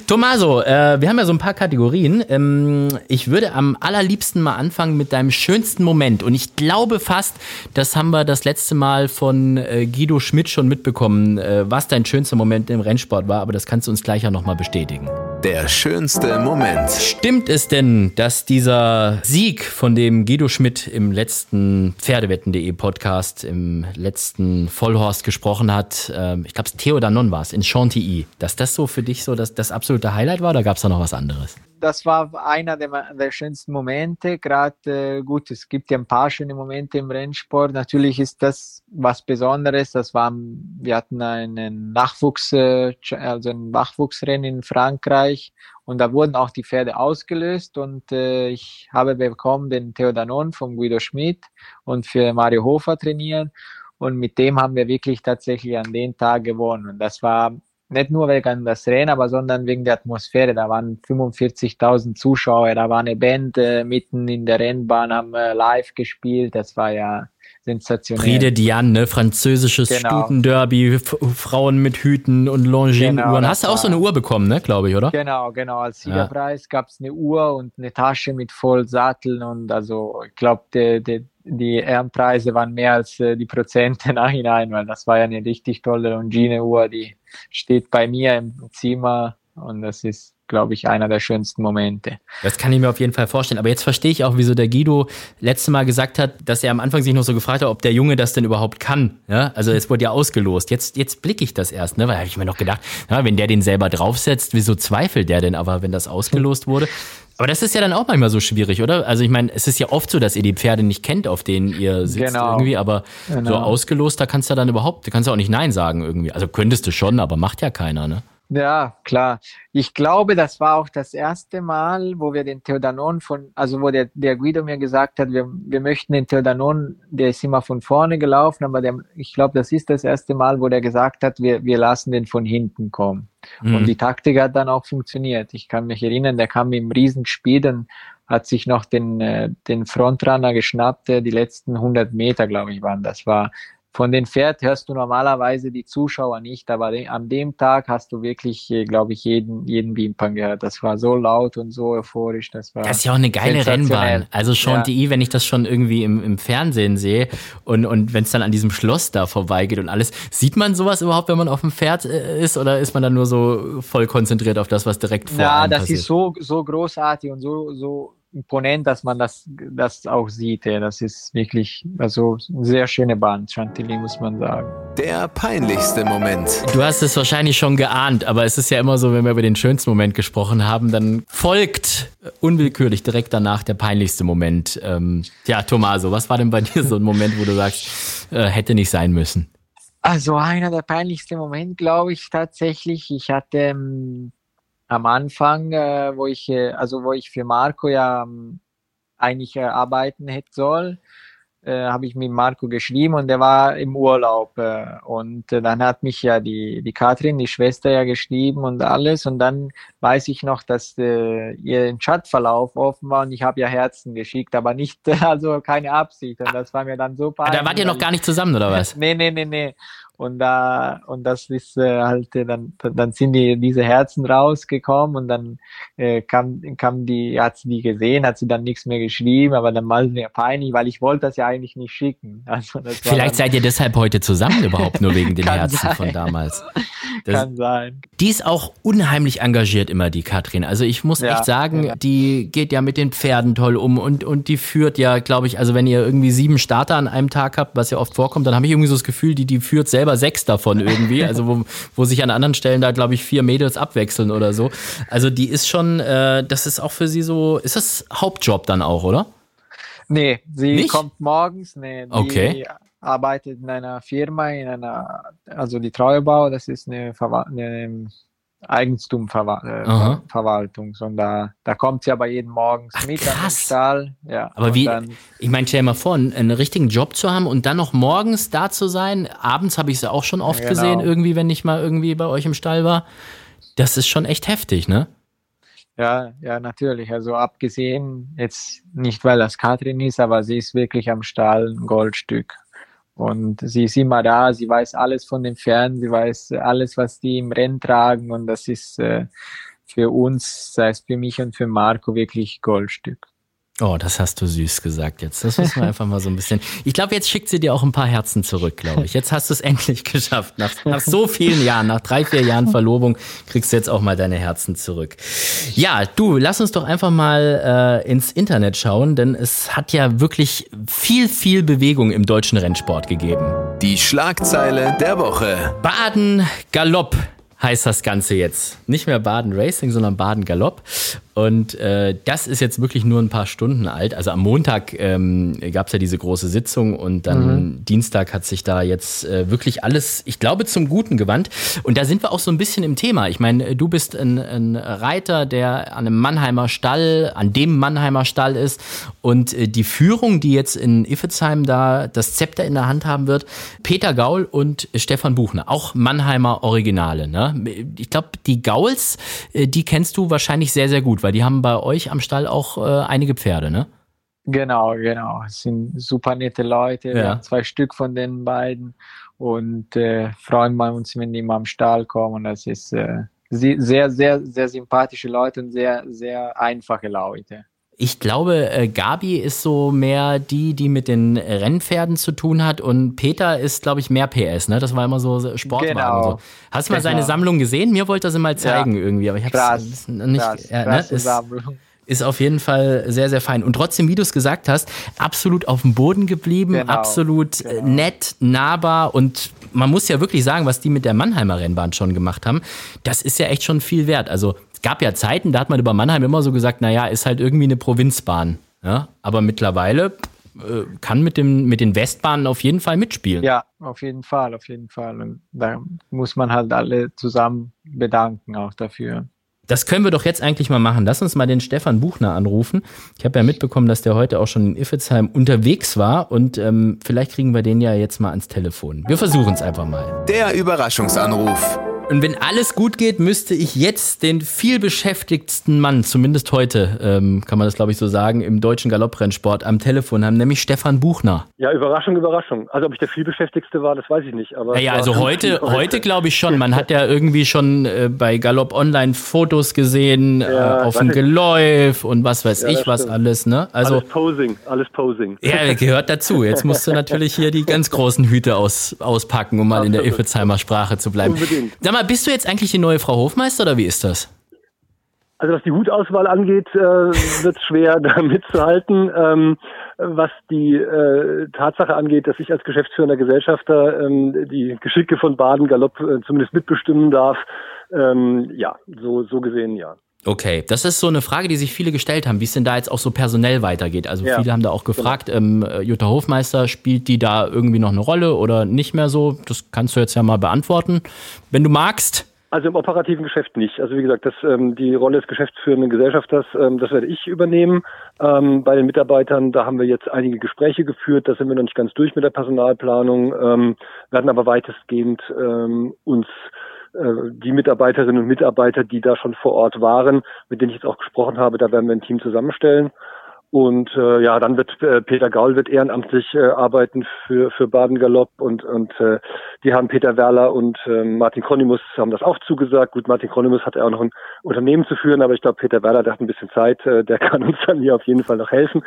Tommaso, äh, wir haben ja so ein paar Kategorien. Ähm, ich würde am allerliebsten mal anfangen mit deinem schönsten Moment. Und ich glaube fast, das haben wir das letzte Mal von äh, Guido Schmidt schon mitbekommen, äh, was dein schönster Moment im Rennsport war. Aber das kannst du uns gleich auch nochmal bestätigen. Der schönste Moment. Stimmt es denn, dass dieser Sieg, von dem Guido Schmidt im letzten Pferdewetten.de Podcast, im letzten Vollhorst gesprochen hat, äh, ich glaube, Theo Danon war es, in Chantilly, dass das so für dich so das, das absolute Highlight war oder gab es da noch was anderes? Das war einer der, der schönsten Momente. Gerade äh, gut, es gibt ja ein paar schöne Momente im Rennsport. Natürlich ist das was Besonderes. Das war, wir hatten einen Nachwuchs, äh, also ein Nachwuchsrennen in Frankreich und da wurden auch die Pferde ausgelöst und äh, ich habe bekommen den Theodanon von Guido Schmidt und für Mario Hofer trainieren und mit dem haben wir wirklich tatsächlich an den Tag gewonnen und das war nicht nur wegen des Rennen, aber sondern wegen der Atmosphäre. Da waren 45.000 Zuschauer, da war eine Band äh, mitten in der Rennbahn, haben äh, live gespielt. Das war ja sensationell. Prix de Diane, ne? französisches genau. Stutenderby, Frauen mit Hüten und Longines-Uhren. Genau, Hast du auch so eine Uhr bekommen, ne, glaube ich, oder? Genau, genau. Als Siegerpreis ja. gab es eine Uhr und eine Tasche mit voll Satteln und also ich glaube, die, die, die Ehrenpreise waren mehr als äh, die Prozente nachhinein, weil das war ja eine richtig tolle Longine-Uhr, die steht bei mir im Zimmer und das ist glaube ich, einer der schönsten Momente. Das kann ich mir auf jeden Fall vorstellen. Aber jetzt verstehe ich auch, wieso der Guido letzte Mal gesagt hat, dass er am Anfang sich noch so gefragt hat, ob der Junge das denn überhaupt kann. Ja? Also es wurde ja ausgelost. Jetzt, jetzt blicke ich das erst, ne? weil habe ich mir noch gedacht, ja, wenn der den selber draufsetzt, wieso zweifelt der denn aber, wenn das ausgelost wurde? Aber das ist ja dann auch manchmal so schwierig, oder? Also ich meine, es ist ja oft so, dass ihr die Pferde nicht kennt, auf denen ihr sitzt genau. irgendwie, aber genau. so ausgelost, da kannst du dann überhaupt, da kannst du auch nicht Nein sagen irgendwie. Also könntest du schon, aber macht ja keiner, ne? Ja, klar. Ich glaube, das war auch das erste Mal, wo wir den Theodanon von, also wo der, der Guido mir gesagt hat, wir, wir möchten den Theodanon, der ist immer von vorne gelaufen, aber der, ich glaube, das ist das erste Mal, wo der gesagt hat, wir, wir lassen den von hinten kommen. Mhm. Und die Taktik hat dann auch funktioniert. Ich kann mich erinnern, der kam im Riesenspiel und hat sich noch den, äh, den Frontrunner geschnappt, die letzten 100 Meter, glaube ich, waren. Das war von den Pferd hörst du normalerweise die Zuschauer nicht, aber an dem Tag hast du wirklich, äh, glaube ich, jeden, jeden Wimpern gehört. Das war so laut und so euphorisch. Das war. Das ist ja auch eine geile Rennbahn. Also Chantilly, ja. wenn ich das schon irgendwie im, im Fernsehen sehe und, und wenn es dann an diesem Schloss da vorbeigeht und alles, sieht man sowas überhaupt, wenn man auf dem Pferd äh, ist oder ist man dann nur so voll konzentriert auf das, was direkt vor Ja, das passiert? ist so, so großartig und so, so imponent, dass man das, das auch sieht. Ja. Das ist wirklich also eine sehr schöne Bahn, Chantilly, muss man sagen. Der peinlichste Moment. Du hast es wahrscheinlich schon geahnt, aber es ist ja immer so, wenn wir über den schönsten Moment gesprochen haben, dann folgt unwillkürlich direkt danach der peinlichste Moment. Ähm, ja, Tomaso, was war denn bei dir so ein Moment, wo du sagst, äh, hätte nicht sein müssen? Also einer der peinlichsten Momente, glaube ich tatsächlich. Ich hatte ähm, am Anfang, äh, wo ich, äh, also wo ich für Marco ja ähm, eigentlich äh, arbeiten hätte soll, äh, habe ich mit Marco geschrieben und der war im Urlaub und dann hat mich ja die die Katrin, die Schwester ja geschrieben und alles und dann weiß ich noch, dass äh, ihr Chatverlauf offen war und ich habe ja Herzen geschickt, aber nicht also keine Absicht und das war mir dann so peinlich. Da wart ihr noch gar nicht zusammen oder was? nee, nee, nee, nee. Und da, und das ist äh, halt, äh, dann, dann sind die, diese Herzen rausgekommen und dann äh, kam, kam die, hat sie die gesehen, hat sie dann nichts mehr geschrieben, aber dann war es mir peinlich, weil ich wollte das ja eigentlich nicht schicken. Also Vielleicht seid ihr deshalb heute zusammen überhaupt, nur wegen den Herzen sein. von damals. Das, kann sein. Die ist auch unheimlich engagiert immer, die Katrin. Also ich muss ja, echt sagen, ja. die geht ja mit den Pferden toll um und, und die führt ja, glaube ich, also wenn ihr irgendwie sieben Starter an einem Tag habt, was ja oft vorkommt, dann habe ich irgendwie so das Gefühl, die, die führt selber selber sechs davon irgendwie, also wo, wo sich an anderen Stellen da, glaube ich, vier Mädels abwechseln oder so. Also die ist schon, äh, das ist auch für sie so, ist das Hauptjob dann auch, oder? Nee, sie Nicht? kommt morgens, nee, okay. arbeitet in einer Firma, in einer, also die Treuebau, das ist eine, Verwa eine Eigentumverwaltung, äh, sondern da, da kommt sie aber jeden Morgen mit krass. an den Stall. Ja, aber wie, ich meine, stell dir mal vor, einen, einen, richtigen Job zu haben und dann noch morgens da zu sein. Abends habe ich sie auch schon oft genau. gesehen, irgendwie, wenn ich mal irgendwie bei euch im Stall war. Das ist schon echt heftig, ne? Ja, ja, natürlich. Also abgesehen, jetzt nicht, weil das Katrin ist, aber sie ist wirklich am Stall ein Goldstück. Und sie ist immer da, sie weiß alles von den Pferden, sie weiß alles, was die im Rennen tragen und das ist äh, für uns, sei es für mich und für Marco, wirklich Goldstück. Oh, das hast du süß gesagt jetzt. Das müssen wir einfach mal so ein bisschen. Ich glaube, jetzt schickt sie dir auch ein paar Herzen zurück, glaube ich. Jetzt hast du es endlich geschafft. Nach, nach so vielen Jahren, nach drei, vier Jahren Verlobung, kriegst du jetzt auch mal deine Herzen zurück. Ja, du, lass uns doch einfach mal äh, ins Internet schauen, denn es hat ja wirklich viel, viel Bewegung im deutschen Rennsport gegeben. Die Schlagzeile der Woche. Baden Galopp heißt das Ganze jetzt. Nicht mehr Baden Racing, sondern Baden Galopp. Und äh, das ist jetzt wirklich nur ein paar Stunden alt. Also am Montag ähm, gab es ja diese große Sitzung und dann mhm. Dienstag hat sich da jetzt äh, wirklich alles, ich glaube, zum Guten gewandt. Und da sind wir auch so ein bisschen im Thema. Ich meine, du bist ein, ein Reiter, der an einem Mannheimer Stall, an dem Mannheimer Stall ist. Und äh, die Führung, die jetzt in Iffezheim da das Zepter in der Hand haben wird, Peter Gaul und Stefan Buchner, auch Mannheimer Originale. Ne? Ich glaube, die Gauls, äh, die kennst du wahrscheinlich sehr, sehr gut weil die haben bei euch am Stall auch äh, einige Pferde, ne? Genau, genau. Es sind super nette Leute. Ja. Wir haben zwei Stück von den beiden und äh, freuen wir uns, wenn die mal am Stall kommen. Das ist äh, sehr, sehr, sehr sympathische Leute und sehr, sehr einfache Leute. Ich glaube, äh, Gabi ist so mehr die, die mit den Rennpferden zu tun hat und Peter ist, glaube ich, mehr PS, ne? Das war immer so Sportwagen. Genau. So. Hast du mal genau. seine Sammlung gesehen? Mir wollte das immer zeigen ja. irgendwie, aber ich habe es nicht. Krass, ja, ne? ist, ist auf jeden Fall sehr, sehr fein. Und trotzdem, wie du es gesagt hast, absolut auf dem Boden geblieben, genau. absolut genau. nett, nahbar und man muss ja wirklich sagen, was die mit der Mannheimer Rennbahn schon gemacht haben, das ist ja echt schon viel wert. Also gab ja Zeiten, da hat man über Mannheim immer so gesagt, naja, ist halt irgendwie eine Provinzbahn. Ja? Aber mittlerweile äh, kann mit, dem, mit den Westbahnen auf jeden Fall mitspielen. Ja, auf jeden Fall, auf jeden Fall. Und da muss man halt alle zusammen bedanken auch dafür. Das können wir doch jetzt eigentlich mal machen. Lass uns mal den Stefan Buchner anrufen. Ich habe ja mitbekommen, dass der heute auch schon in Iffezheim unterwegs war und ähm, vielleicht kriegen wir den ja jetzt mal ans Telefon. Wir versuchen es einfach mal. Der Überraschungsanruf. Und wenn alles gut geht, müsste ich jetzt den vielbeschäftigtsten Mann, zumindest heute, ähm, kann man das glaube ich so sagen, im deutschen Galopprennsport am Telefon haben, nämlich Stefan Buchner. Ja, Überraschung, Überraschung. Also ob ich der vielbeschäftigste war, das weiß ich nicht. Aber ja, also heute, heute glaube ich schon. Man hat ja irgendwie schon äh, bei Galopp Online Fotos gesehen ja, äh, auf dem Geläuf und was weiß ja, ich was stimmt. alles. Ne? Also alles Posing, alles Posing. Ja, gehört dazu. Jetzt musst du natürlich hier die ganz großen Hüte aus, auspacken, um mal Absolut. in der Iffezheimer Sprache zu bleiben. Unbedingt mal, bist du jetzt eigentlich die neue Frau Hofmeister oder wie ist das? Also was die Hutauswahl angeht, äh, wird es schwer, da mitzuhalten. Ähm, was die äh, Tatsache angeht, dass ich als geschäftsführender Gesellschafter ähm, die Geschicke von Baden Galopp äh, zumindest mitbestimmen darf, ähm, ja, so, so gesehen ja. Okay, das ist so eine Frage, die sich viele gestellt haben, wie es denn da jetzt auch so personell weitergeht. Also ja. viele haben da auch gefragt, genau. ähm, Jutta Hofmeister, spielt die da irgendwie noch eine Rolle oder nicht mehr so? Das kannst du jetzt ja mal beantworten, wenn du magst. Also im operativen Geschäft nicht. Also wie gesagt, das, ähm, die Rolle des geschäftsführenden Gesellschafters, ähm, das werde ich übernehmen. Ähm, bei den Mitarbeitern, da haben wir jetzt einige Gespräche geführt. Da sind wir noch nicht ganz durch mit der Personalplanung, ähm, werden aber weitestgehend ähm, uns die Mitarbeiterinnen und Mitarbeiter, die da schon vor Ort waren, mit denen ich jetzt auch gesprochen habe, da werden wir ein Team zusammenstellen. Und äh, ja, dann wird äh, Peter Gaul wird ehrenamtlich äh, arbeiten für für Baden Galopp und und äh, die haben Peter Werler und äh, Martin Kronimus haben das auch zugesagt. Gut, Martin Kronimus hat ja auch noch ein Unternehmen zu führen, aber ich glaube Peter Werler, der hat ein bisschen Zeit, äh, der kann uns dann hier auf jeden Fall noch helfen.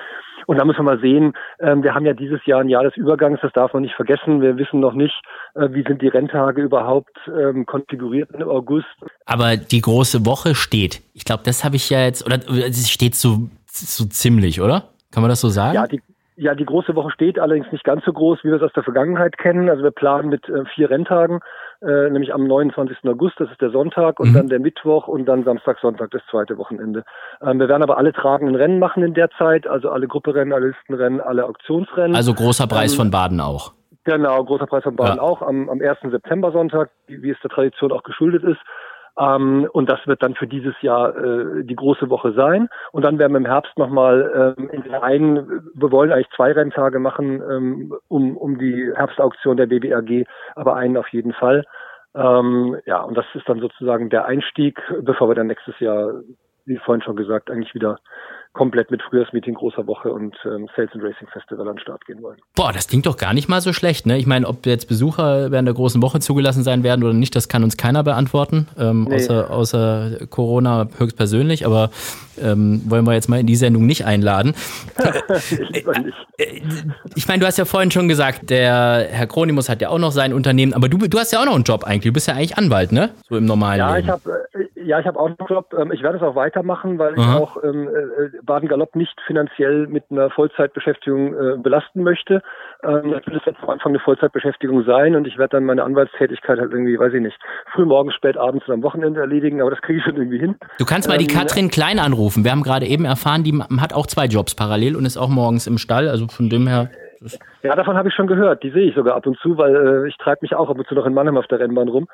Und da müssen wir mal sehen, ähm, wir haben ja dieses Jahr ein Jahr des Übergangs, das darf man nicht vergessen. Wir wissen noch nicht, äh, wie sind die Renntage überhaupt ähm, konfiguriert im August. Aber die große Woche steht. Ich glaube, das habe ich ja jetzt, oder es steht so so ziemlich, oder? Kann man das so sagen? Ja, die, ja, die große Woche steht allerdings nicht ganz so groß, wie wir es aus der Vergangenheit kennen. Also wir planen mit äh, vier Renntagen, äh, nämlich am 29. August, das ist der Sonntag, und mhm. dann der Mittwoch und dann Samstag, Sonntag, das zweite Wochenende. Ähm, wir werden aber alle tragenden Rennen machen in der Zeit, also alle Grupperennen, alle Listenrennen, alle Auktionsrennen. Also großer Preis ähm, von Baden auch. Genau, großer Preis von Baden ja. auch am, am 1. September Sonntag, wie, wie es der Tradition auch geschuldet ist. Ähm, und das wird dann für dieses Jahr äh, die große Woche sein. Und dann werden wir im Herbst nochmal ähm, in der einen, wir wollen eigentlich zwei Renntage machen, ähm, um, um die Herbstauktion der BBRG, aber einen auf jeden Fall. Ähm, ja, und das ist dann sozusagen der Einstieg, bevor wir dann nächstes Jahr, wie vorhin schon gesagt, eigentlich wieder komplett mit Frühjahrsmeeting großer Woche und ähm, Sales and Racing Festival an den Start gehen wollen. Boah, das klingt doch gar nicht mal so schlecht. Ne? Ich meine, ob jetzt Besucher während der großen Woche zugelassen sein werden oder nicht, das kann uns keiner beantworten, ähm, nee. außer, außer Corona höchstpersönlich. Aber ähm, wollen wir jetzt mal in die Sendung nicht einladen. ich meine, du hast ja vorhin schon gesagt, der Herr Kronimus hat ja auch noch sein Unternehmen, aber du, du hast ja auch noch einen Job eigentlich. Du bist ja eigentlich Anwalt, ne? So im normalen ja, Leben. Ich hab, äh, ja, ich habe auch einen Job. Ähm, ich werde es auch weitermachen, weil Aha. ich auch ähm, äh, Baden-Galopp nicht finanziell mit einer Vollzeitbeschäftigung äh, belasten möchte. Ähm, das wird jetzt am Anfang eine Vollzeitbeschäftigung sein und ich werde dann meine Anwaltstätigkeit halt irgendwie, weiß ich nicht, früh morgens, spät abends und am Wochenende erledigen, aber das kriege ich schon irgendwie hin. Du kannst mal ähm, die Katrin Klein anrufen. Wir haben gerade eben erfahren, die hat auch zwei Jobs parallel und ist auch morgens im Stall, also von dem her. Ja, davon habe ich schon gehört. Die sehe ich sogar ab und zu, weil äh, ich treibe mich auch ab und zu noch in Mannheim auf der Rennbahn rum.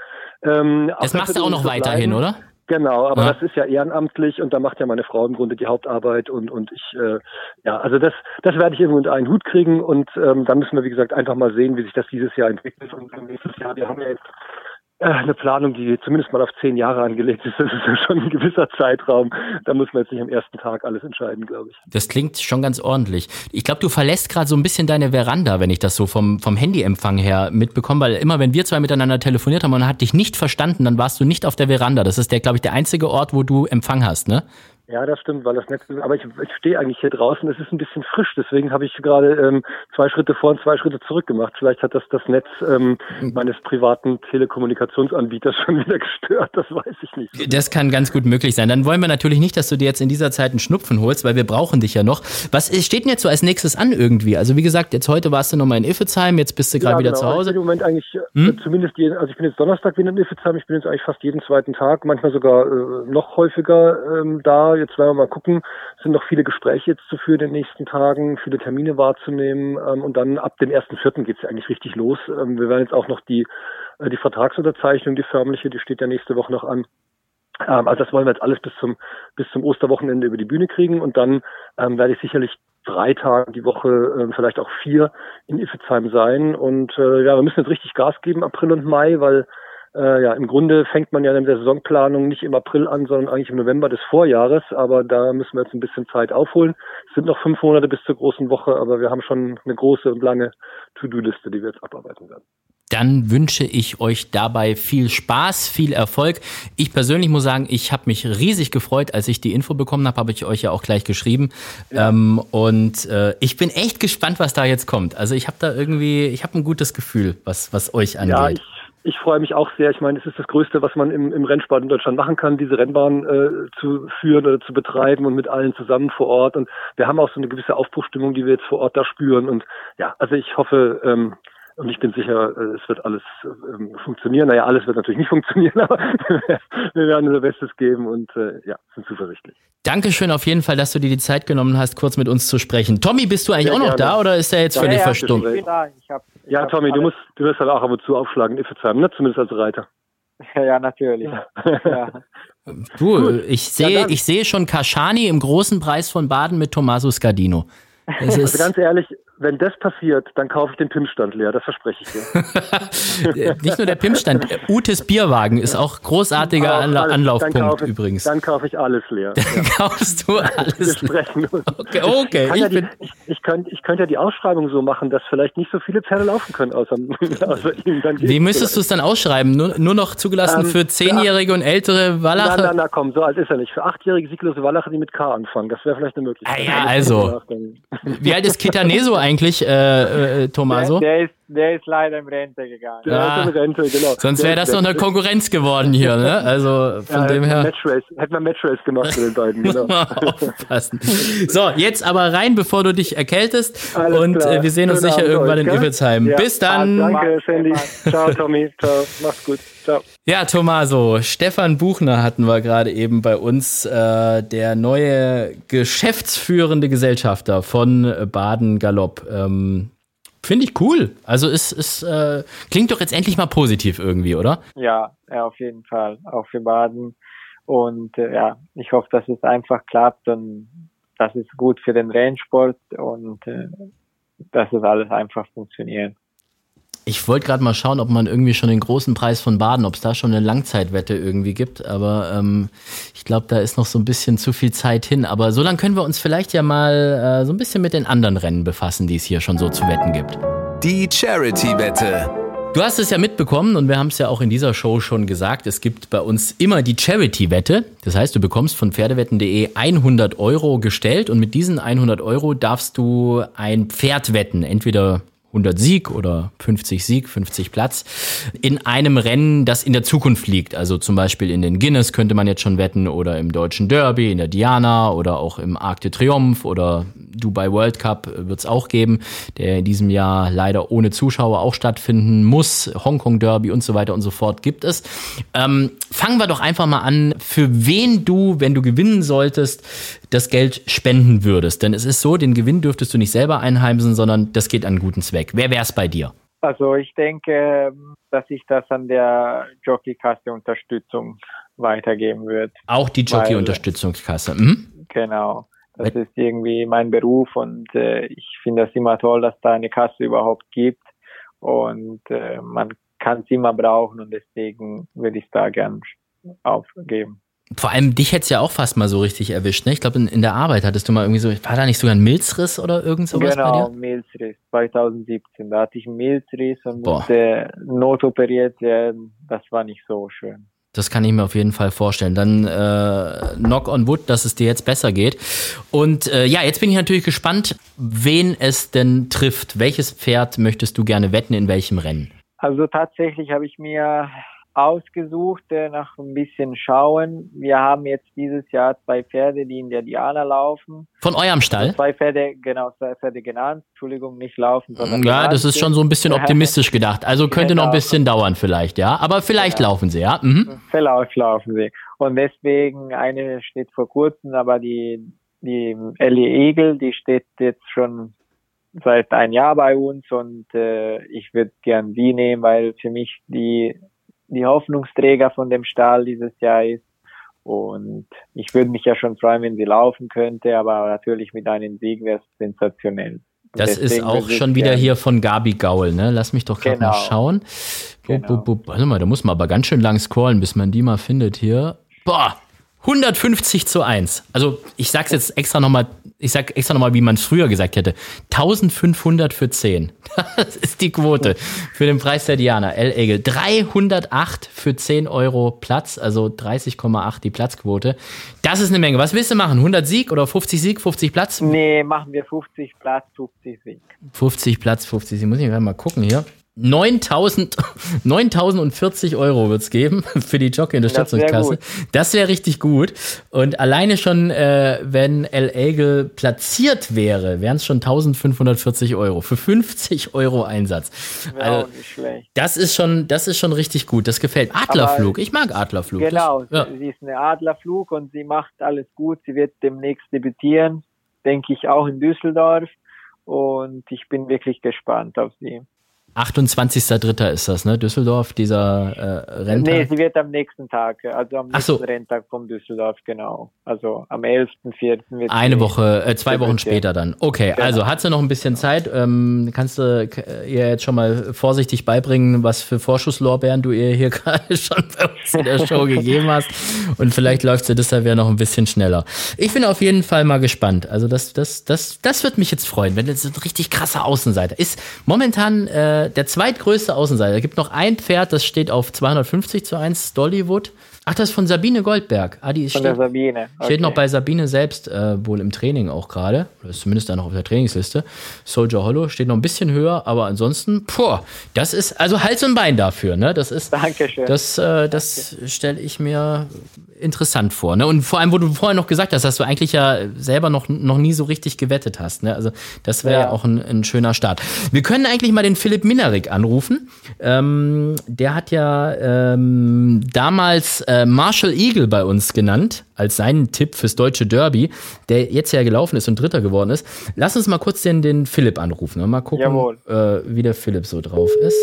Ähm, das machst du auch noch weiterhin, bleiben. oder? Genau, aber ja. das ist ja ehrenamtlich und da macht ja meine Frau im Grunde die Hauptarbeit und und ich äh, ja also das das werde ich irgendwo unter einen Hut kriegen und ähm, dann müssen wir wie gesagt einfach mal sehen, wie sich das dieses Jahr entwickelt und nächstes Jahr wir haben ja jetzt eine Planung, die zumindest mal auf zehn Jahre angelegt ist. Das ist ja schon ein gewisser Zeitraum. Da muss man jetzt nicht am ersten Tag alles entscheiden, glaube ich. Das klingt schon ganz ordentlich. Ich glaube, du verlässt gerade so ein bisschen deine Veranda, wenn ich das so vom, vom Handyempfang her mitbekomme, weil immer wenn wir zwei miteinander telefoniert haben und man hat dich nicht verstanden, dann warst du nicht auf der Veranda. Das ist der, glaube ich, der einzige Ort, wo du Empfang hast, ne? Ja, das stimmt, weil das Netz, aber ich, ich stehe eigentlich hier draußen, es ist ein bisschen frisch, deswegen habe ich gerade ähm, zwei Schritte vor und zwei Schritte zurück gemacht. Vielleicht hat das das Netz ähm, meines privaten Telekommunikationsanbieters schon wieder gestört, das weiß ich nicht. Das kann ganz gut möglich sein. Dann wollen wir natürlich nicht, dass du dir jetzt in dieser Zeit einen Schnupfen holst, weil wir brauchen dich ja noch. Was steht denn jetzt so als nächstes an irgendwie? Also wie gesagt, jetzt heute warst du nochmal in Iffezheim, jetzt bist du gerade ja, wieder genau. zu Hause. Ich bin im Moment eigentlich äh, hm? zumindest jeden, also ich bin jetzt Donnerstag wieder in Iffezheim, ich bin jetzt eigentlich fast jeden zweiten Tag, manchmal sogar äh, noch häufiger ähm, da Jetzt werden wir mal gucken. Es sind noch viele Gespräche jetzt zu führen in den nächsten Tagen, viele Termine wahrzunehmen. Ähm, und dann ab dem ersten Vierten geht es ja eigentlich richtig los. Ähm, wir werden jetzt auch noch die, äh, die Vertragsunterzeichnung, die förmliche, die steht ja nächste Woche noch an. Ähm, also das wollen wir jetzt alles bis zum, bis zum Osterwochenende über die Bühne kriegen. Und dann ähm, werde ich sicherlich drei Tage die Woche, äh, vielleicht auch vier in Iffezheim sein. Und äh, ja, wir müssen jetzt richtig Gas geben, April und Mai, weil äh, ja, im Grunde fängt man ja in der Saisonplanung nicht im April an, sondern eigentlich im November des Vorjahres. Aber da müssen wir jetzt ein bisschen Zeit aufholen. Es sind noch fünf Monate bis zur großen Woche, aber wir haben schon eine große und lange To-Do-Liste, die wir jetzt abarbeiten werden. Dann wünsche ich euch dabei viel Spaß, viel Erfolg. Ich persönlich muss sagen, ich habe mich riesig gefreut, als ich die Info bekommen habe, habe ich euch ja auch gleich geschrieben. Ja. Ähm, und äh, ich bin echt gespannt, was da jetzt kommt. Also ich habe da irgendwie, ich habe ein gutes Gefühl, was, was euch angeht. Ja, ich ich freue mich auch sehr. Ich meine, es ist das Größte, was man im, im Rennsport in Deutschland machen kann, diese Rennbahn äh, zu führen oder zu betreiben und mit allen zusammen vor Ort. Und wir haben auch so eine gewisse Aufbruchstimmung, die wir jetzt vor Ort da spüren. Und ja, also ich hoffe, ähm, und ich bin sicher, äh, es wird alles ähm, funktionieren. Naja, alles wird natürlich nicht funktionieren, aber wir werden unser Bestes geben und äh, ja, sind zuversichtlich. Dankeschön auf jeden Fall, dass du dir die Zeit genommen hast, kurz mit uns zu sprechen. Tommy, bist du eigentlich Sehr auch noch gerne. da oder ist er jetzt ja, völlig ja, verstummt? Ich bin da. Ich hab, ich ja, Tommy, du musst, du wirst halt auch ab und zu aufschlagen Iffezheim, ne? Zumindest als Reiter. Ja, natürlich. Ja. Du, ich sehe, ich sehe schon Kashani im großen Preis von Baden mit Tommaso Scardino. also ganz ehrlich, wenn das passiert, dann kaufe ich den Pimpstand leer, das verspreche ich dir. Nicht nur der Pimpstand, Utes Bierwagen ist auch großartiger Anla Anlaufpunkt ich, übrigens. Dann kaufe ich alles leer. Dann ja. kaufst du alles Wir sprechen uns. Okay, okay. Ich, ich, ja die, ich, könnte, ich könnte ja die Ausschreibung so machen, dass vielleicht nicht so viele Pferde laufen können außer, außer ihm. Dann Wie müsstest du es dann ausschreiben? Nur, nur noch zugelassen ähm, für Zehnjährige und ältere Wallache? Na, na, na, komm, so alt ist er nicht. Für Achtjährige sieglose Wallache, die mit K anfangen. Das wäre vielleicht eine Möglichkeit. Ah ja, also. Wie alt ist Kitaneso eigentlich? äh, äh, Tomaso? Der, der, ist, der ist leider in Rente gegangen. Der ah, Rente, genau. Sonst wäre das noch eine Konkurrenz geworden hier, ne? Also von ja, dem her. Matchrace, hätten wir Matchrace gemacht mit den beiden, genau. Aufpassen. So, jetzt aber rein, bevor du dich erkältest. Alles und äh, wir sehen uns Schönen sicher Abend irgendwann euch, in Iffelsheim. Ja. Bis dann. Ah, danke, Sandy. Ciao, Tommy. Ciao. Mach's gut. Ciao. Ja, Tomaso, Stefan Buchner hatten wir gerade eben bei uns, äh, der neue geschäftsführende Gesellschafter von Baden Galopp. Ähm, Finde ich cool. Also es, es äh, klingt doch jetzt endlich mal positiv irgendwie, oder? Ja, ja auf jeden Fall. Auch für Baden. Und äh, ja, ich hoffe, dass es einfach klappt und das ist gut für den Rennsport und äh, dass es alles einfach funktioniert. Ich wollte gerade mal schauen, ob man irgendwie schon den großen Preis von Baden, ob es da schon eine Langzeitwette irgendwie gibt. Aber ähm, ich glaube, da ist noch so ein bisschen zu viel Zeit hin. Aber so lange können wir uns vielleicht ja mal äh, so ein bisschen mit den anderen Rennen befassen, die es hier schon so zu wetten gibt. Die Charity-Wette. Du hast es ja mitbekommen und wir haben es ja auch in dieser Show schon gesagt. Es gibt bei uns immer die Charity-Wette. Das heißt, du bekommst von Pferdewetten.de 100 Euro gestellt und mit diesen 100 Euro darfst du ein Pferd wetten. Entweder 100 Sieg oder 50 Sieg, 50 Platz in einem Rennen, das in der Zukunft liegt. Also zum Beispiel in den Guinness könnte man jetzt schon wetten oder im Deutschen Derby, in der Diana oder auch im Arc de Triomphe oder Dubai World Cup wird es auch geben, der in diesem Jahr leider ohne Zuschauer auch stattfinden muss. Hongkong Derby und so weiter und so fort gibt es. Ähm, fangen wir doch einfach mal an, für wen du, wenn du gewinnen solltest, das Geld spenden würdest. Denn es ist so, den Gewinn dürftest du nicht selber einheimsen, sondern das geht an guten Zweck. Wer wäre es bei dir? Also ich denke, dass ich das an der Jockeykasse Unterstützung weitergeben würde. Auch die Jockey-Unterstützungskasse. Mhm. Genau. Das ist irgendwie mein Beruf und äh, ich finde das immer toll, dass da eine Kasse überhaupt gibt und äh, man kann es immer brauchen und deswegen würde ich es da gern aufgeben. Vor allem dich hätte es ja auch fast mal so richtig erwischt, ne? Ich glaube, in, in, der Arbeit hattest du mal irgendwie so, war da nicht sogar ein Milzriss oder irgend sowas genau, bei dir? Milzriss, 2017. Da hatte ich einen Milzriss und Boah. musste notoperiert werden. Das war nicht so schön. Das kann ich mir auf jeden Fall vorstellen. Dann äh, knock on wood, dass es dir jetzt besser geht. Und äh, ja, jetzt bin ich natürlich gespannt, wen es denn trifft. Welches Pferd möchtest du gerne wetten, in welchem Rennen? Also tatsächlich habe ich mir ausgesucht, äh, nach ein bisschen schauen. Wir haben jetzt dieses Jahr zwei Pferde, die in der Diana laufen. Von eurem Stall? Zwei Pferde, genau, zwei Pferde genannt. Entschuldigung, nicht laufen, sondern Ja, das ist schon so ein bisschen optimistisch gedacht. Also könnte genau. noch ein genau. bisschen dauern vielleicht, ja. Aber vielleicht ja. laufen sie, ja. Mhm. Vielleicht laufen sie. Und deswegen, eine steht vor kurzem, aber die, die Ellie Egel, die steht jetzt schon seit ein Jahr bei uns und äh, ich würde gern die nehmen, weil für mich die die Hoffnungsträger von dem Stall dieses Jahr ist. Und ich würde mich ja schon freuen, wenn sie laufen könnte, aber natürlich mit einem Sieg wäre es sensationell. Das ist auch schon wieder hier von Gabi Gaul, ne? Lass mich doch gerade genau. mal schauen. Genau. Bup, bup, Warte mal, da muss man aber ganz schön lang scrollen, bis man die mal findet hier. Boah, 150 zu 1. Also ich sag's jetzt extra nochmal, ich sag extra nochmal, wie man es früher gesagt hätte. 1500 für 10. Das ist die Quote für den Preis der Diana. L. Egel. 308 für 10 Euro Platz, also 30,8 die Platzquote. Das ist eine Menge. Was willst du machen? 100 Sieg oder 50 Sieg, 50 Platz? Nee, machen wir 50 Platz, 50 Sieg. 50 Platz, 50 Sieg. Muss ich mal gucken hier. 9000, 9040 Euro wird's geben für die Jockey-Unterstützungskasse. Das wäre wär richtig gut. Und alleine schon, äh, wenn El Egel platziert wäre, wären es schon 1540 Euro. Für 50 Euro Einsatz. Also, nicht schlecht. Das ist schon, das ist schon richtig gut. Das gefällt. Adlerflug. ich mag Adlerflug. Genau. Das, ja. Sie ist eine Adlerflug und sie macht alles gut. Sie wird demnächst debütieren. Denke ich auch in Düsseldorf. Und ich bin wirklich gespannt auf sie. 28.03. ist das, ne? Düsseldorf, dieser äh, Renntag? Nee, sie wird am nächsten Tag, also am nächsten so. Renntag vom Düsseldorf, genau. Also am 11.04. wird Eine Woche, äh, zwei Wochen später dann. Okay, genau. also hat sie noch ein bisschen Zeit. Ähm, kannst du ihr jetzt schon mal vorsichtig beibringen, was für Vorschusslorbeeren du ihr hier gerade schon bei uns in der Show gegeben hast. Und vielleicht läuft sie deshalb ja noch ein bisschen schneller. Ich bin auf jeden Fall mal gespannt. Also das, das, das, das wird mich jetzt freuen, wenn das ein richtig krasser Außenseiter ist. Momentan äh, der zweitgrößte Außenseiter. Es gibt noch ein Pferd, das steht auf 250 zu 1, Dollywood. Ach, das ist von Sabine Goldberg. Ah, die von steht, der Sabine. Okay. Steht noch bei Sabine selbst äh, wohl im Training auch gerade. Ist zumindest da noch auf der Trainingsliste. Soldier Hollow steht noch ein bisschen höher, aber ansonsten, puh, das ist also Hals und Bein dafür, ne? Das ist. Dankeschön. Das, äh, das stelle ich mir interessant vor. Ne? Und vor allem, wo du vorher noch gesagt hast, dass du eigentlich ja selber noch, noch nie so richtig gewettet hast. Ne? Also das wäre ja. auch ein, ein, schöner Start. Wir können eigentlich mal den Philipp Minarik anrufen. Ähm, der hat ja ähm, damals äh, Marshall Eagle bei uns genannt, als seinen Tipp fürs deutsche Derby, der jetzt ja gelaufen ist und Dritter geworden ist. Lass uns mal kurz den, den Philipp anrufen. Ne? Mal gucken, äh, wie der Philipp so drauf ist.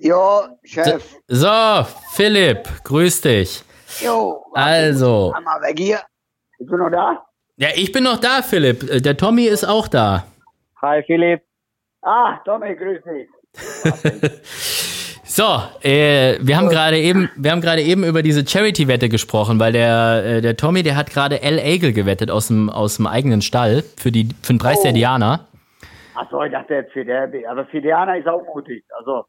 Ja, Chef. So, Philipp, grüß dich. Jo. Also. Mal weg hier. Bist du noch da? Ja, ich bin noch da, Philipp. Äh, der Tommy ist auch da. Hi, Philipp. Ah, Tommy, grüß dich. So, äh, wir haben gerade eben, wir haben gerade eben über diese Charity-Wette gesprochen, weil der, äh, der Tommy, der hat gerade L. Agel gewettet aus dem, aus dem eigenen Stall für die, für den Preis der Diana. Achso, ich dachte jetzt für Derby. Aber für Diana ist auch mutig. Also,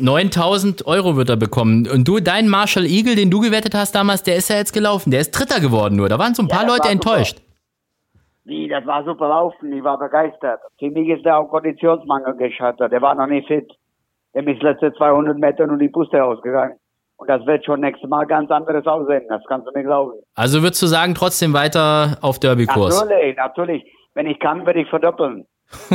9000 Euro wird er bekommen. Und du, dein Marshall Eagle, den du gewettet hast damals, der ist ja jetzt gelaufen. Der ist Dritter geworden nur. Da waren so ein Ja, paar Leute war super. enttäuscht. wie, das war super laufen. Ich war begeistert. Für mich ist der auch Konditionsmangel gescheitert. Der war noch nicht fit. Der ist letzte 200 Meter nur die Puste ausgegangen. Und das wird schon nächstes Mal ganz anderes aussehen. Das kannst du mir glauben. Also würdest du sagen, trotzdem weiter auf Derby-Kurs? Natürlich, natürlich. Wenn ich kann, werde ich verdoppeln.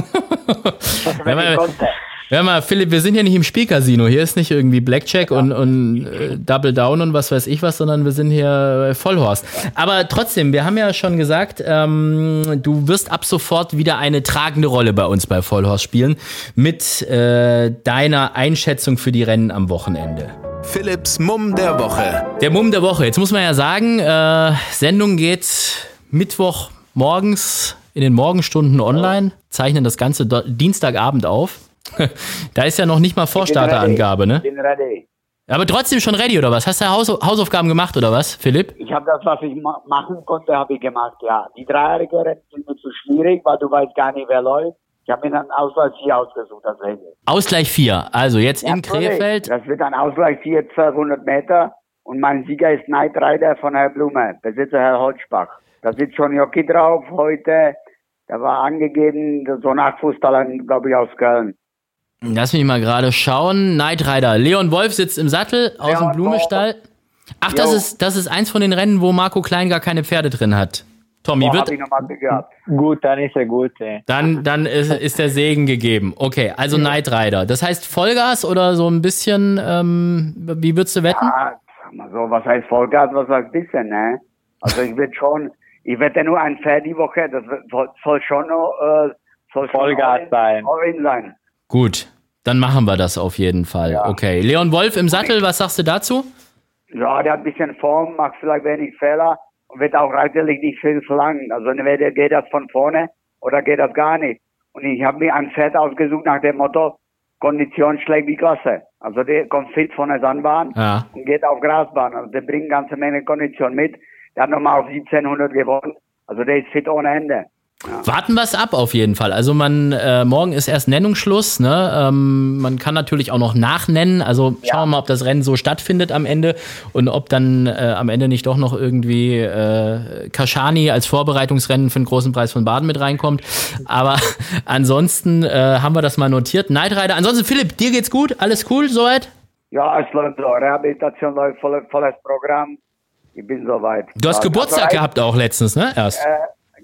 Wenn mal- ich konnte. Hör mal, Philipp, wir sind hier nicht im Spielcasino. Hier ist nicht irgendwie Blackjack und, und äh, Double Down und was weiß ich was, sondern wir sind hier bei Vollhorst. Aber trotzdem, wir haben ja schon gesagt, ähm, du wirst ab sofort wieder eine tragende Rolle bei uns bei Vollhorst spielen mit äh, deiner Einschätzung für die Rennen am Wochenende. Philipps Mumm der Woche. Der Mumm der Woche. Jetzt muss man ja sagen, äh, Sendung geht Mittwoch morgens in den Morgenstunden online, zeichnen das Ganze Dienstagabend auf. da ist ja noch nicht mal Vorstarterangabe, ne? Bin ready. Aber trotzdem schon ready, oder was? Hast du Haus Hausaufgaben gemacht, oder was, Philipp? Ich habe das, was ich ma machen konnte, habe ich gemacht, ja. Die dreijährige Rennen sind mir zu schwierig, weil du weißt gar nicht, wer läuft. Ich habe mir dann Ausgleich 4 ausgesucht, deswegen. Ausgleich 4. Also jetzt in Natürlich. Krefeld. Das wird ein Ausgleich 4, 1200 Meter. Und mein Sieger ist Night Rider von Herr Blume, Besitzer Herr Holzbach. Da sitzt schon Jockey drauf heute. Da war angegeben, so ein Achtfußballer, glaube ich, aus Köln. Lass mich mal gerade schauen. Knight Rider. Leon Wolf sitzt im Sattel aus Leon dem Blumestall. Ach, das ist, das ist eins von den Rennen, wo Marco Klein gar keine Pferde drin hat. Tommy, Boah, wird. Gut, dann ist er gut. Ey. Dann, dann ist, ist der Segen gegeben. Okay, also Knight Rider. Das heißt Vollgas oder so ein bisschen, ähm, wie würdest du wetten? Ah, sag mal so, was heißt Vollgas, was heißt bisschen, ne? Also ich will schon, ich werde nur ein Pferd die Woche, das soll, soll schon noch, äh, soll schon Vollgas sein. all in sein. Gut, dann machen wir das auf jeden Fall. Okay, Leon Wolf im Sattel, was sagst du dazu? Ja, der hat ein bisschen Form, macht vielleicht wenig Fehler und wird auch reiterlich nicht viel verlangen. Also entweder geht das von vorne oder geht das gar nicht. Und ich habe mir ein Pferd ausgesucht nach dem Motto, Kondition schlägt die Klasse. Also der kommt fit von der Sandbahn Ja. und geht auf Grasbahn. Also der bringt eine ganze Menge Kondition mit. Der hat nochmal auf 1700 gewonnen. Also der ist fit ohne Ende. Warten wir es ab auf jeden Fall. Also man, äh, morgen ist erst Nennungsschluss, ne? Ähm, man kann natürlich auch noch nachnennen. Also schauen wir mal, ob das Rennen so stattfindet am Ende und ob dann äh, am Ende nicht doch noch irgendwie äh, Kashani als Vorbereitungsrennen für den großen Preis von Baden mit reinkommt. Aber ansonsten äh, haben wir das mal notiert. Night Rider. Ansonsten, Philipp, dir geht's gut? Alles cool soweit? Ja, es läuft so. Rehabilitation läuft voll, volles Programm. Ich bin soweit. Du hast Ja, Geburtstag also, gehabt auch letztens, ne? Erst. Äh,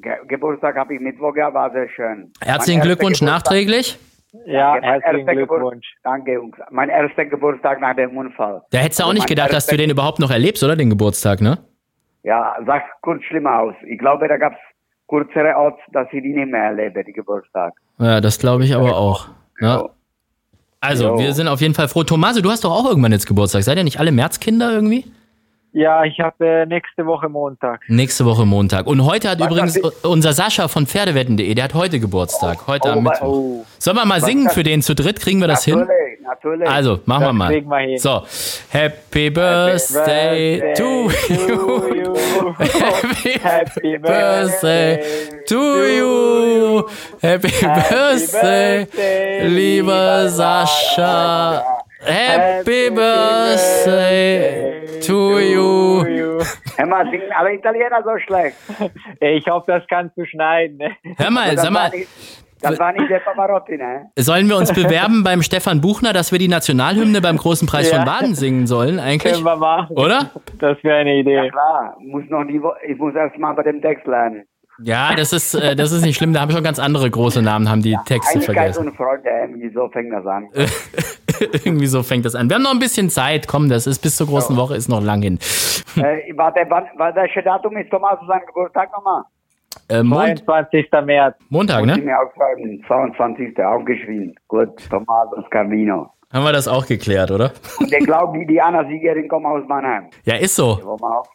Ge Geburtstag habe ich Mittwoch gehabt, war sehr schön. Herzlichen Mein Glückwunsch nachträglich. Ja, herzlichen Glückwunsch. Danke, Jungs. Mein erster Geburtstag nach dem Unfall. Da hättest du auch Also nicht gedacht, dass du den überhaupt noch erlebst, oder? Den Geburtstag, ne? Ja, sah kurz schlimmer aus. Ich glaube, da gab es kürzere Orts, dass ich die nicht mehr erlebe, die Geburtstag. Ja, das glaube ich aber auch. Ja. Jo. Also, Jo. wir sind auf jeden Fall froh. Tomase, du hast doch auch irgendwann jetzt Geburtstag. Seid ihr nicht alle Märzkinder irgendwie? Ja, ich habe äh, nächste Woche Montag. Nächste Woche Montag. Und heute hat Was übrigens unser Sascha von Pferdewetten.de, der hat heute Geburtstag. Heute am Oh, Mittwoch. Oh, Sollen wir mal singen hat- für den zu dritt? Kriegen wir das hin? Natürlich, natürlich. Also, machen wir Das mal. kriegen wir hin. So, Happy Birthday Birthday to to you. you. Happy Happy Birthday birthday to you. Happy Birthday, birthday, lieber Sascha. Happy Happy Birthday to you. Hör mal, singen alle Italiener so schlecht. Ich hoffe, das kannst du schneiden. Ne? Hör mal, sag mal, das war nicht der Pavarotti, ne? sollen wir uns bewerben beim Stefan Buchner, dass wir die Nationalhymne beim großen Preis Ja. von Baden singen sollen eigentlich? Können wir machen. Oder? Das wäre eine Idee. Klar, muss noch nie, ich muss erst mal bei dem Text lernen. Ja, das ist, äh, das ist nicht schlimm. Da haben schon ganz andere große Namen, haben die Texte Einigkeit vergessen. und Freude, irgendwie so fängt das an. Irgendwie so fängt das an. Wir haben noch ein bisschen Zeit. Komm, das ist bis zur großen Woche ist noch lang hin. äh, warte, wann, welches Datum ist Thomas sein Geburtstag nochmal? Äh, Mond, 22. März. Montag, Muss ich ne? mir aufschreiben, 22. aufgeschrieben. Gut, Tommaso Scardino. Haben wir das auch geklärt, oder? Und ich glaube, die Diana-Siegerin kommt aus Mannheim. Ja, ist so.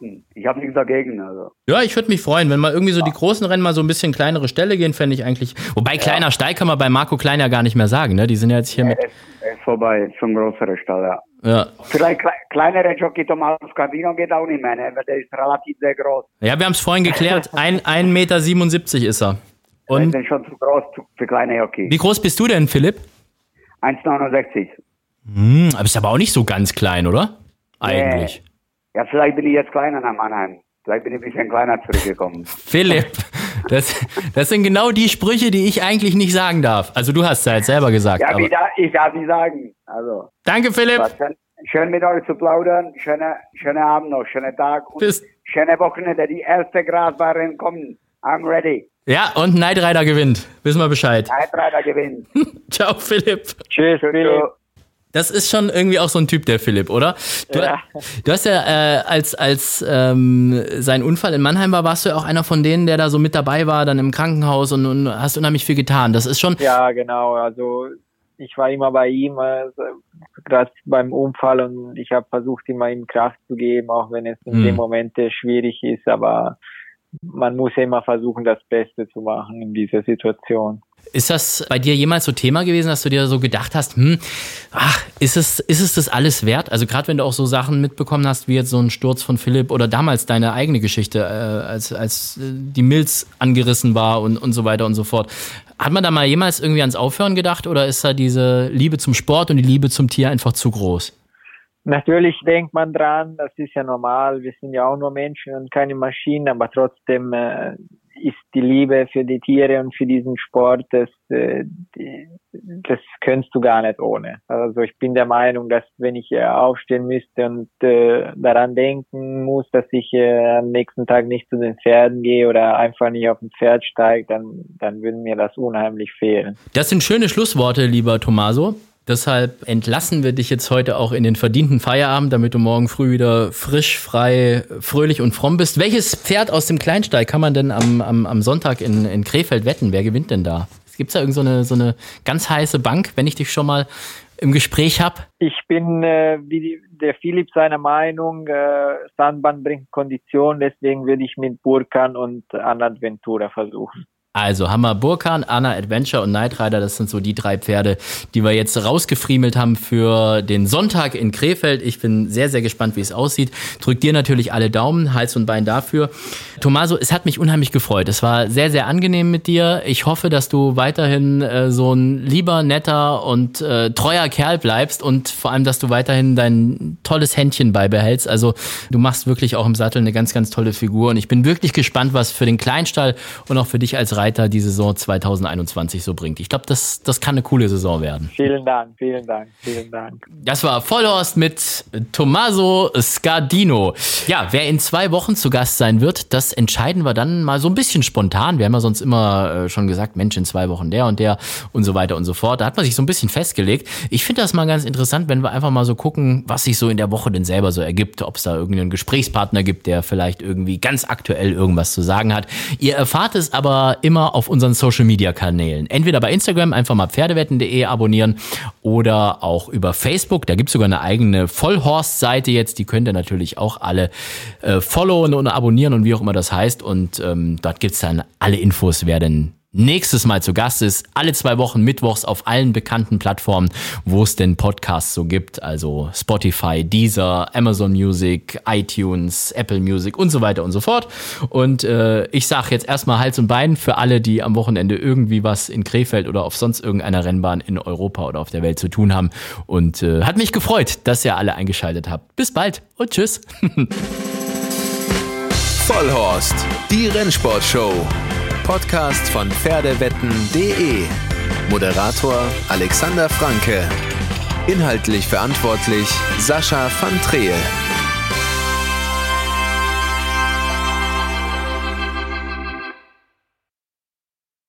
Ich, ich habe nichts dagegen. Also. Ja, ich würde mich freuen, wenn mal irgendwie so die großen Rennen mal so ein bisschen kleinere Stelle gehen, fände ich eigentlich. Wobei kleiner Steig kann man bei Marco Klein ja gar nicht mehr sagen, ne? Die sind ja jetzt hier Ja, mit. ist, ist vorbei, ist schon größere Stall, ja. Ja. Vielleicht kle kleinere Jockey Thomas Cardino geht auch nicht mehr, ne? weil der ist relativ sehr groß. Ja, wir haben es vorhin geklärt. Ein, 1,77 Meter ist er. Der Und ist schon zu groß für kleine Jockey. wie groß bist du denn, Philipp? 1,69. Hm, aber ist aber auch nicht so ganz klein, oder? Eigentlich. Ja, vielleicht bin ich jetzt kleiner nach Mannheim. Vielleicht bin ich ein bisschen kleiner zurückgekommen. Philipp, das, das sind genau die Sprüche, die ich eigentlich nicht sagen darf. Also du hast es ja jetzt selber gesagt. Ja, aber wie da, ich darf nicht sagen. Also, danke, Philipp. schön, schön mit euch zu plaudern. Schöner schöner Abend noch, schönen Tag. Und Bis- schöne Wochenende. Die erste Grasbahn kommen. I'm ready. Ja, und Knight Rider gewinnt. Wissen wir Bescheid. Einreiter gewinnt. Ciao, Philipp. Tschüss, Philipp. Das ist schon irgendwie auch so ein Typ, der Philipp, oder? Du, Ja. du hast ja, äh, als, als ähm, sein Unfall in Mannheim war, warst du ja auch einer von denen, der da so mit dabei war, dann im Krankenhaus und, und hast unheimlich viel getan. Das ist schon, Ja, genau. Also ich war immer bei ihm, also, gerade beim Unfall und ich habe versucht, immer ihm Kraft zu geben, auch wenn es in Hm. dem Momente schwierig ist. Aber man muss immer versuchen, das Beste zu machen in dieser Situation. Ist das bei dir jemals so Thema gewesen, dass du dir so gedacht hast, hm, ach, ist es, ist es das alles wert? Also gerade wenn du auch so Sachen mitbekommen hast, wie jetzt so ein Sturz von Philipp oder damals deine eigene Geschichte, äh, als, als äh, die Milz angerissen war und, und so weiter und so fort. Hat man da mal jemals irgendwie ans Aufhören gedacht oder ist da diese Liebe zum Sport und die Liebe zum Tier einfach zu groß? Natürlich denkt man dran, das ist ja normal. Wir sind ja auch nur Menschen und keine Maschinen, aber trotzdem äh, ist die Liebe für die Tiere und für diesen Sport, das, äh, das könntest du gar nicht ohne. Also ich bin der Meinung, dass wenn ich äh, aufstehen müsste und äh, daran denken muss, dass ich am nächsten Tag nicht zu den Pferden gehe oder einfach nicht auf ein Pferd steige, dann, dann würde mir das unheimlich fehlen. Das sind schöne Schlussworte, lieber Tommaso. Deshalb entlassen wir dich jetzt heute auch in den verdienten Feierabend, damit du morgen früh wieder frisch, frei, fröhlich und fromm bist. Welches Pferd aus dem Kleinstall kann man denn am, am, am Sonntag in, in Krefeld wetten? Wer gewinnt denn da? Gibt es da irgend so eine, so eine ganz heiße Bank, wenn ich dich schon mal im Gespräch habe? Ich bin äh, wie der Philipp seiner Meinung, äh, Sandbahn bringt Kondition, deswegen würde ich mit Burkan und Anna Ventura versuchen. Also wir Burkan, Anna Adventure und Knight Rider. Das sind so die drei Pferde, die wir jetzt rausgefriemelt haben für den Sonntag in Krefeld. Ich bin sehr, sehr gespannt, wie es aussieht. Drück dir natürlich alle Daumen, Hals und Bein dafür. Tomaso, es hat mich unheimlich gefreut. Es war sehr, sehr angenehm mit dir. Ich hoffe, dass du weiterhin äh, so ein lieber, netter und äh, treuer Kerl bleibst und vor allem, dass du weiterhin dein tolles Händchen beibehältst. Also du machst wirklich auch im Sattel eine ganz, ganz tolle Figur und ich bin wirklich gespannt, was für den Kleinstall und auch für dich als Reiter die Saison 2021 so bringt. Ich glaube, das, das kann eine coole Saison werden. Vielen Dank, vielen Dank, vielen Dank. Das war Vollhorst mit Tommaso Scardino. Ja, wer in zwei Wochen zu Gast sein wird, das entscheiden wir dann mal so ein bisschen spontan. Wir haben ja sonst immer äh, schon gesagt, Mensch, in zwei Wochen der und der und so weiter und so fort. Da hat man sich so ein bisschen festgelegt. Ich finde das mal ganz interessant, wenn wir einfach mal so gucken, was sich so in der Woche denn selber so ergibt. Ob es da irgendeinen Gesprächspartner gibt, der vielleicht irgendwie ganz aktuell irgendwas zu sagen hat. Ihr erfahrt es aber immer auf unseren Social Media Kanälen. Entweder bei Instagram einfach mal pferdewetten.de abonnieren oder auch über Facebook. Da gibt es sogar eine eigene Vollhorst-Seite jetzt. Die könnt ihr natürlich auch alle äh, followen und abonnieren und wie auch immer das heißt. Und ähm, dort gibt's dann alle Infos, wer denn nächstes Mal zu Gast ist. Alle zwei Wochen mittwochs auf allen bekannten Plattformen, wo es denn Podcasts so gibt. Also Spotify, Deezer, Amazon Music, iTunes, Apple Music und so weiter und so fort. Und äh, ich sage jetzt erstmal Hals und Bein für alle, die am Wochenende irgendwie was in Krefeld oder auf sonst irgendeiner Rennbahn in Europa oder auf der Welt zu tun haben. Und äh, hat mich gefreut, dass ihr alle eingeschaltet habt. Bis bald und tschüss. Vollhorst, die Rennsportshow. Podcast von Pferdewetten.de. Moderator Alexander Franke. Inhaltlich verantwortlich Sascha van Treel.